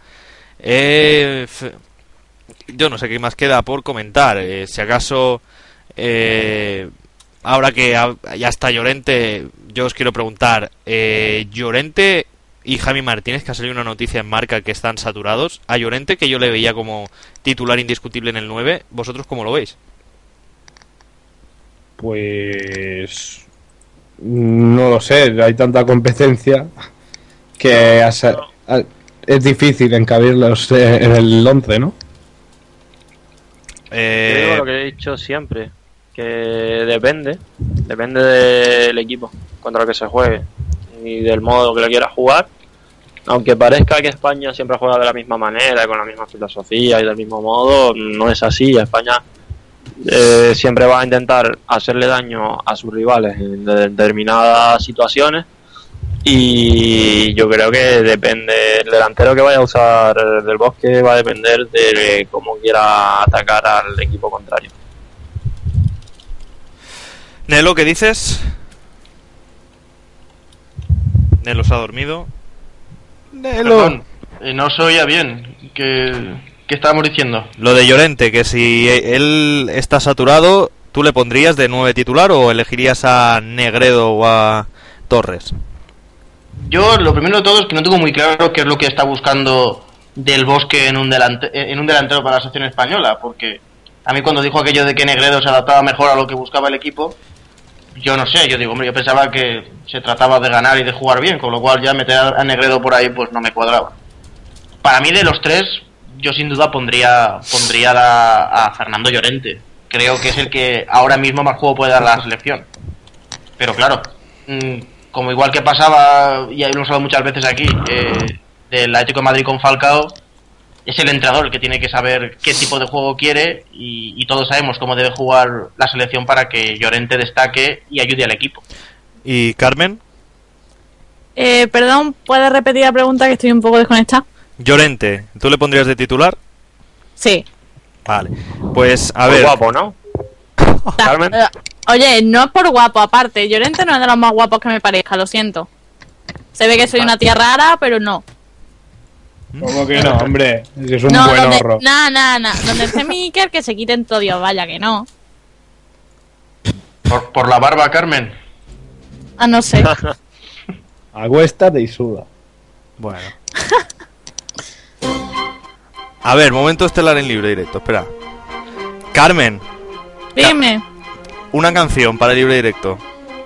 Eh, yo no sé qué más queda por comentar. Eh, si acaso, eh, ahora que ya está Llorente, yo os quiero preguntar, eh, Llorente y Javi Martínez, que ha salido una noticia en marca que están saturados. A Llorente, que yo le veía como titular indiscutible en el 9, ¿vosotros cómo lo veis? Pues. No lo sé, hay tanta competencia que a sa- a- es difícil encabirlos eh, en el 11, ¿no? Yo Eh, digo lo que he dicho siempre, que depende, depende del equipo contra el que se juegue y del modo que le quiera jugar. aunque parezca que España siempre juega de la misma manera, con la misma filosofía y del mismo modo, no es así. España eh, siempre va a intentar hacerle daño a sus rivales en determinadas situaciones y yo creo que depende, el delantero que vaya a usar del bosque va a depender de cómo quiera atacar al equipo contrario. Nelo, ¿qué dices? Nelo se ha dormido. Perdón, eh, no se oía bien. ¿Qué, qué estábamos diciendo? Lo de Llorente, que si él está saturado, ¿tú le pondrías de nueve titular o elegirías a Negredo o a Torres? Yo lo primero de todo es que no tengo muy claro qué es lo que está buscando del bosque en un, delante- en un delantero para la selección española, porque a mí cuando dijo aquello de que Negredo se adaptaba mejor a lo que buscaba el equipo, yo no sé, yo digo, hombre, yo pensaba que se trataba de ganar y de jugar bien, con lo cual ya meter a Negredo por ahí pues no me cuadraba. Para mí de los tres, yo sin duda pondría pondría a, Fernando Llorente. Creo que es el que ahora mismo más juego puede dar a la selección. Pero claro, mm, como igual que pasaba, y lo hemos hablado muchas veces aquí, eh, del Atlético de Madrid con Falcao, es el entrenador el que tiene que saber qué tipo de juego quiere y, y todos sabemos cómo debe jugar la selección para que Llorente destaque y ayude al equipo. ¿Y Carmen? Eh, perdón, ¿puedes repetir la pregunta que estoy un poco desconectada? Llorente, ¿tú le pondrías de titular? Sí. Vale. Pues a ver. guapo, ¿no? Carmen. Eh, Oye, no es por guapo, aparte. Llorente no es de los más guapos que me parezca, lo siento. Se ve que soy una tía rara, pero no. ¿Cómo que no, hombre? Si es un no, buen donde, horror. nah, nah, nah. Donde esté mi Iker, que se quiten todo Dios, vaya que no. Por, por la barba, Carmen. Ah, no sé. Acuéstate y suda. Bueno. A ver, momento estelar en libre directo, espera. Carmen, Dime. una canción para libre directo.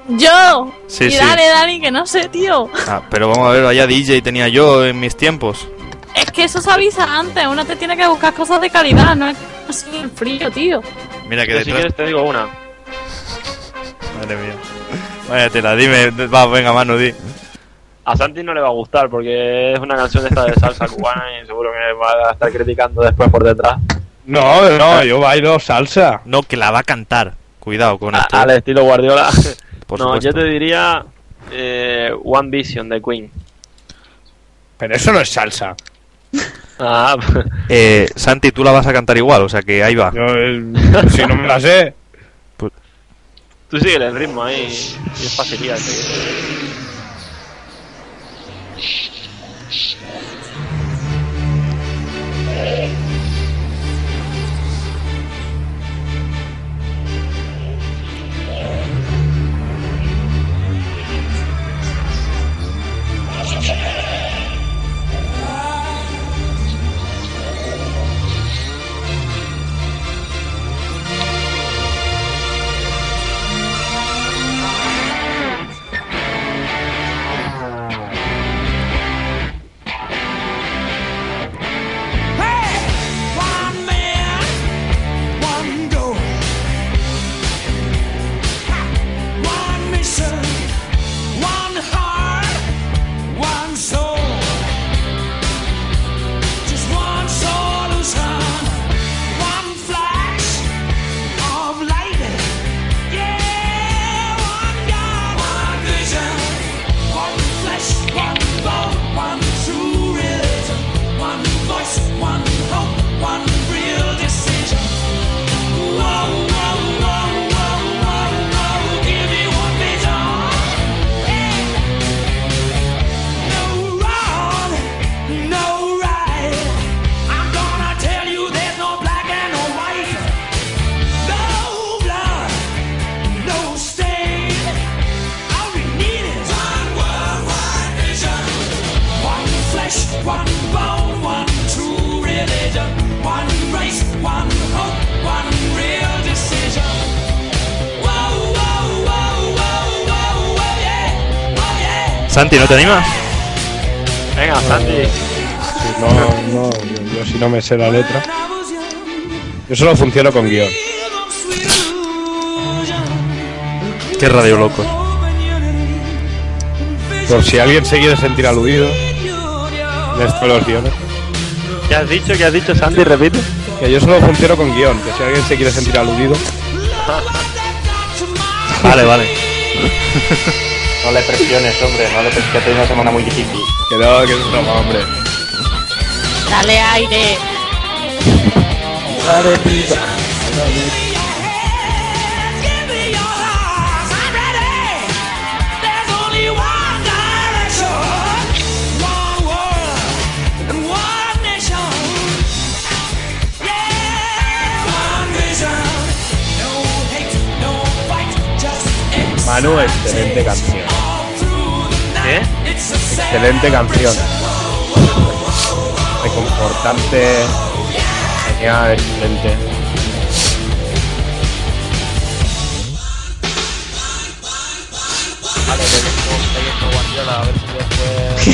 Yo. Sí, y sí. dale, Dani, que no sé, tío. Ah, pero vamos a ver, vaya DJ tenía yo en mis tiempos. Es que eso se avisa antes. Uno te tiene que buscar cosas de calidad, no es así el frío, tío. Mira que Yo, si detrás. quieres te digo una. Madre mía. Vaya tela, dime, va, venga, mano, di. A Santi no le va a gustar porque es una canción de esta de salsa cubana y seguro que va a estar criticando después por detrás. No, no, yo bailo salsa. No, que la va a cantar. Cuidado con A- esto. al estilo Guardiola. Por no, supuesto. yo te diría eh, One Vision de Queen. Pero eso no es salsa. Ah, Eh, Santi, tú la vas a cantar igual, o sea que ahí va. Yo, eh, si no me la sé. tú sigue el ritmo ahí y es facilidad. Santi, ¿no te animas? Venga, Santi. Si no, no, yo, yo si no me sé la letra. Yo solo funciono con guion. Qué radio loco. Por si alguien se quiere sentir aludido. de esto de los guiones. ¿Qué has dicho? ¿Qué has dicho, Santi? Repite. Que yo solo funciono con guion, que si alguien se quiere sentir aludido. Vale, vale. No le presiones, hombre, no le presiones, que ha tenido una semana muy difícil. Que no, que es broma, hombre. Dale aire. Fight, just Manu, excelente canción. A Excelente canción. Reconfortante. Genial, excelente. Vale, que tengo Guardiola, a ver si después...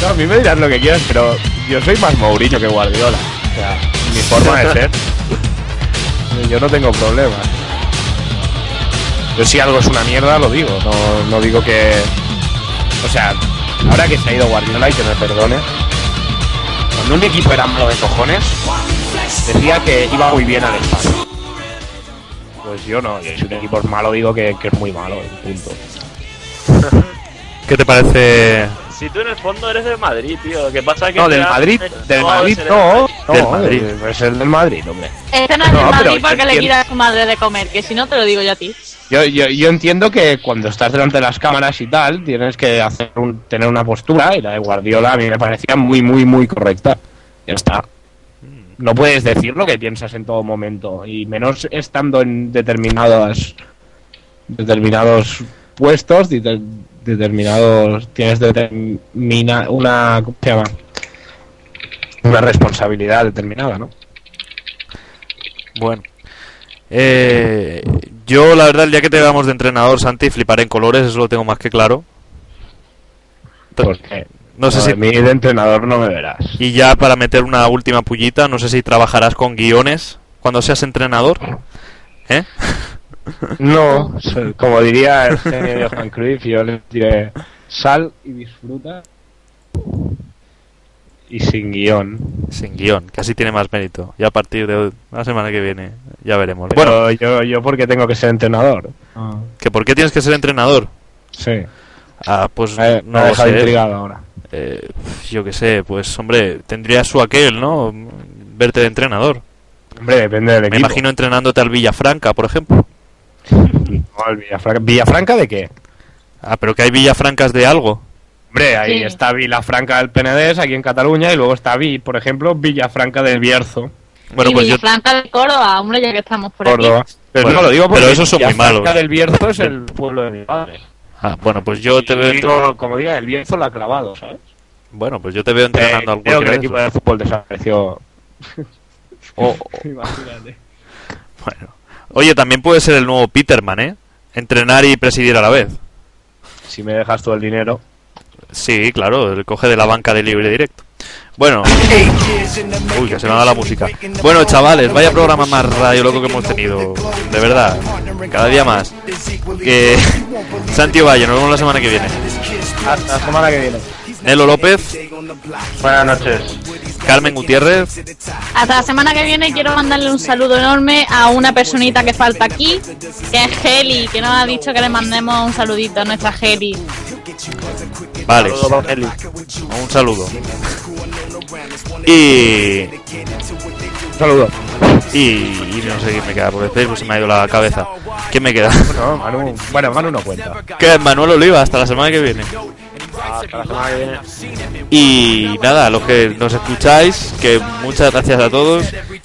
No, a mí me dirás lo que quieras, pero yo soy más Mourinho que Guardiola. O sea, mi forma de ser. Yo no tengo problemas. Yo si algo es una mierda lo digo, no, no digo que... O sea, ahora que se ha ido Guardiola y que me perdone, cuando un equipo era malo de cojones, decía que iba muy bien al espacio. Pues yo no, si un equipo es malo digo que, que es muy malo, punto. ¿Qué te parece? Si tú en el fondo eres del Madrid, tío. Lo que pasa es que... No, del Madrid, del No, Madrid no, no, Del Madrid. es el del Madrid, hombre. Este no es No, el pero Madrid porque le quita a su madre de comer, que si no te lo digo yo a ti. Yo, yo, yo entiendo que cuando estás delante de las cámaras y tal, tienes que hacer un, tener una postura y la de Guardiola a mí me parecía muy, muy, muy correcta. Ya está. No puedes decir lo que piensas en todo momento y menos estando en determinadas determinados puestos, determinados tienes determina una ¿cómo se llama? una responsabilidad determinada, ¿no? Bueno. Eh, yo, la verdad, el día que te veamos de entrenador, Santi, fliparé en colores, eso lo tengo más que claro. Porque No sé no, si. de mí de entrenador no me verás. Y ya para meter una última pullita, no sé si trabajarás con guiones cuando seas entrenador. ¿Eh? No, como diría el genio de Johan Cruyff, yo les diré sal y disfruta y sin guion. Sin guion, así tiene más mérito. Y a partir de la semana que viene ya veremos. Bueno, Bueno, yo, yo porque tengo que ser entrenador. ¿que ¿por qué tienes que ser entrenador? Sí, Ah, pues me, me no dejado sé. intrigado ahora. Eh, yo qué sé, pues hombre, tendría su aquel, ¿no? Verte de entrenador. Hombre, depende del Me equipo. imagino entrenándote al Villafranca, por ejemplo. No, el Villafranca. ¿Villafranca de qué? Ah, pero que hay Villafrancas de algo. Hombre, ahí Sí. está Villafranca del Penedés, aquí en Cataluña, y luego está, por ejemplo, Villafranca del Bierzo, Bueno, y pues yo... Villafranca de Córdoba, hombre, ya que estamos por Córdoba. Pero Bueno, no lo digo porque pero esos son muy Villafranca malos. del Bierzo es el pueblo de mi padre. Ah, bueno, pues yo te Y veo... digo, como diga, el Bierzo lo ha clavado, ¿sabes? Bueno, pues yo te veo Eh, entrenando al creo que el cualquiera de equipo de fútbol desapareció. O- o- bueno. Oye, también puede ser el nuevo Peterman, ¿eh? Entrenar y presidir a la vez. Si me dejas todo el dinero. Sí, claro, el coge de la banca de libre directo. Bueno, uy, que se me va la música. Bueno, chavales, vaya programa más radio loco que hemos tenido. De verdad, cada día más. Que Santi Valle, nos vemos la semana que viene. Hasta la semana que viene. Nelo López, Buenas noches. Carmen Gutiérrez, Hasta la semana que viene quiero mandarle un saludo enorme a una personita que falta aquí, que es Heli, que nos ha dicho que le mandemos un saludito a nuestra Heli. vale, Evangeli. un saludo. Y, Un saludo. y, y no sé quién me queda por el Facebook, se me ha ido la cabeza. ¿Quién me queda? No, Manu. Bueno, Manu no cuenta. Que es Manuel Oliva, hasta la semana que viene. Y nada, los que nos escucháis, que muchas gracias a todos.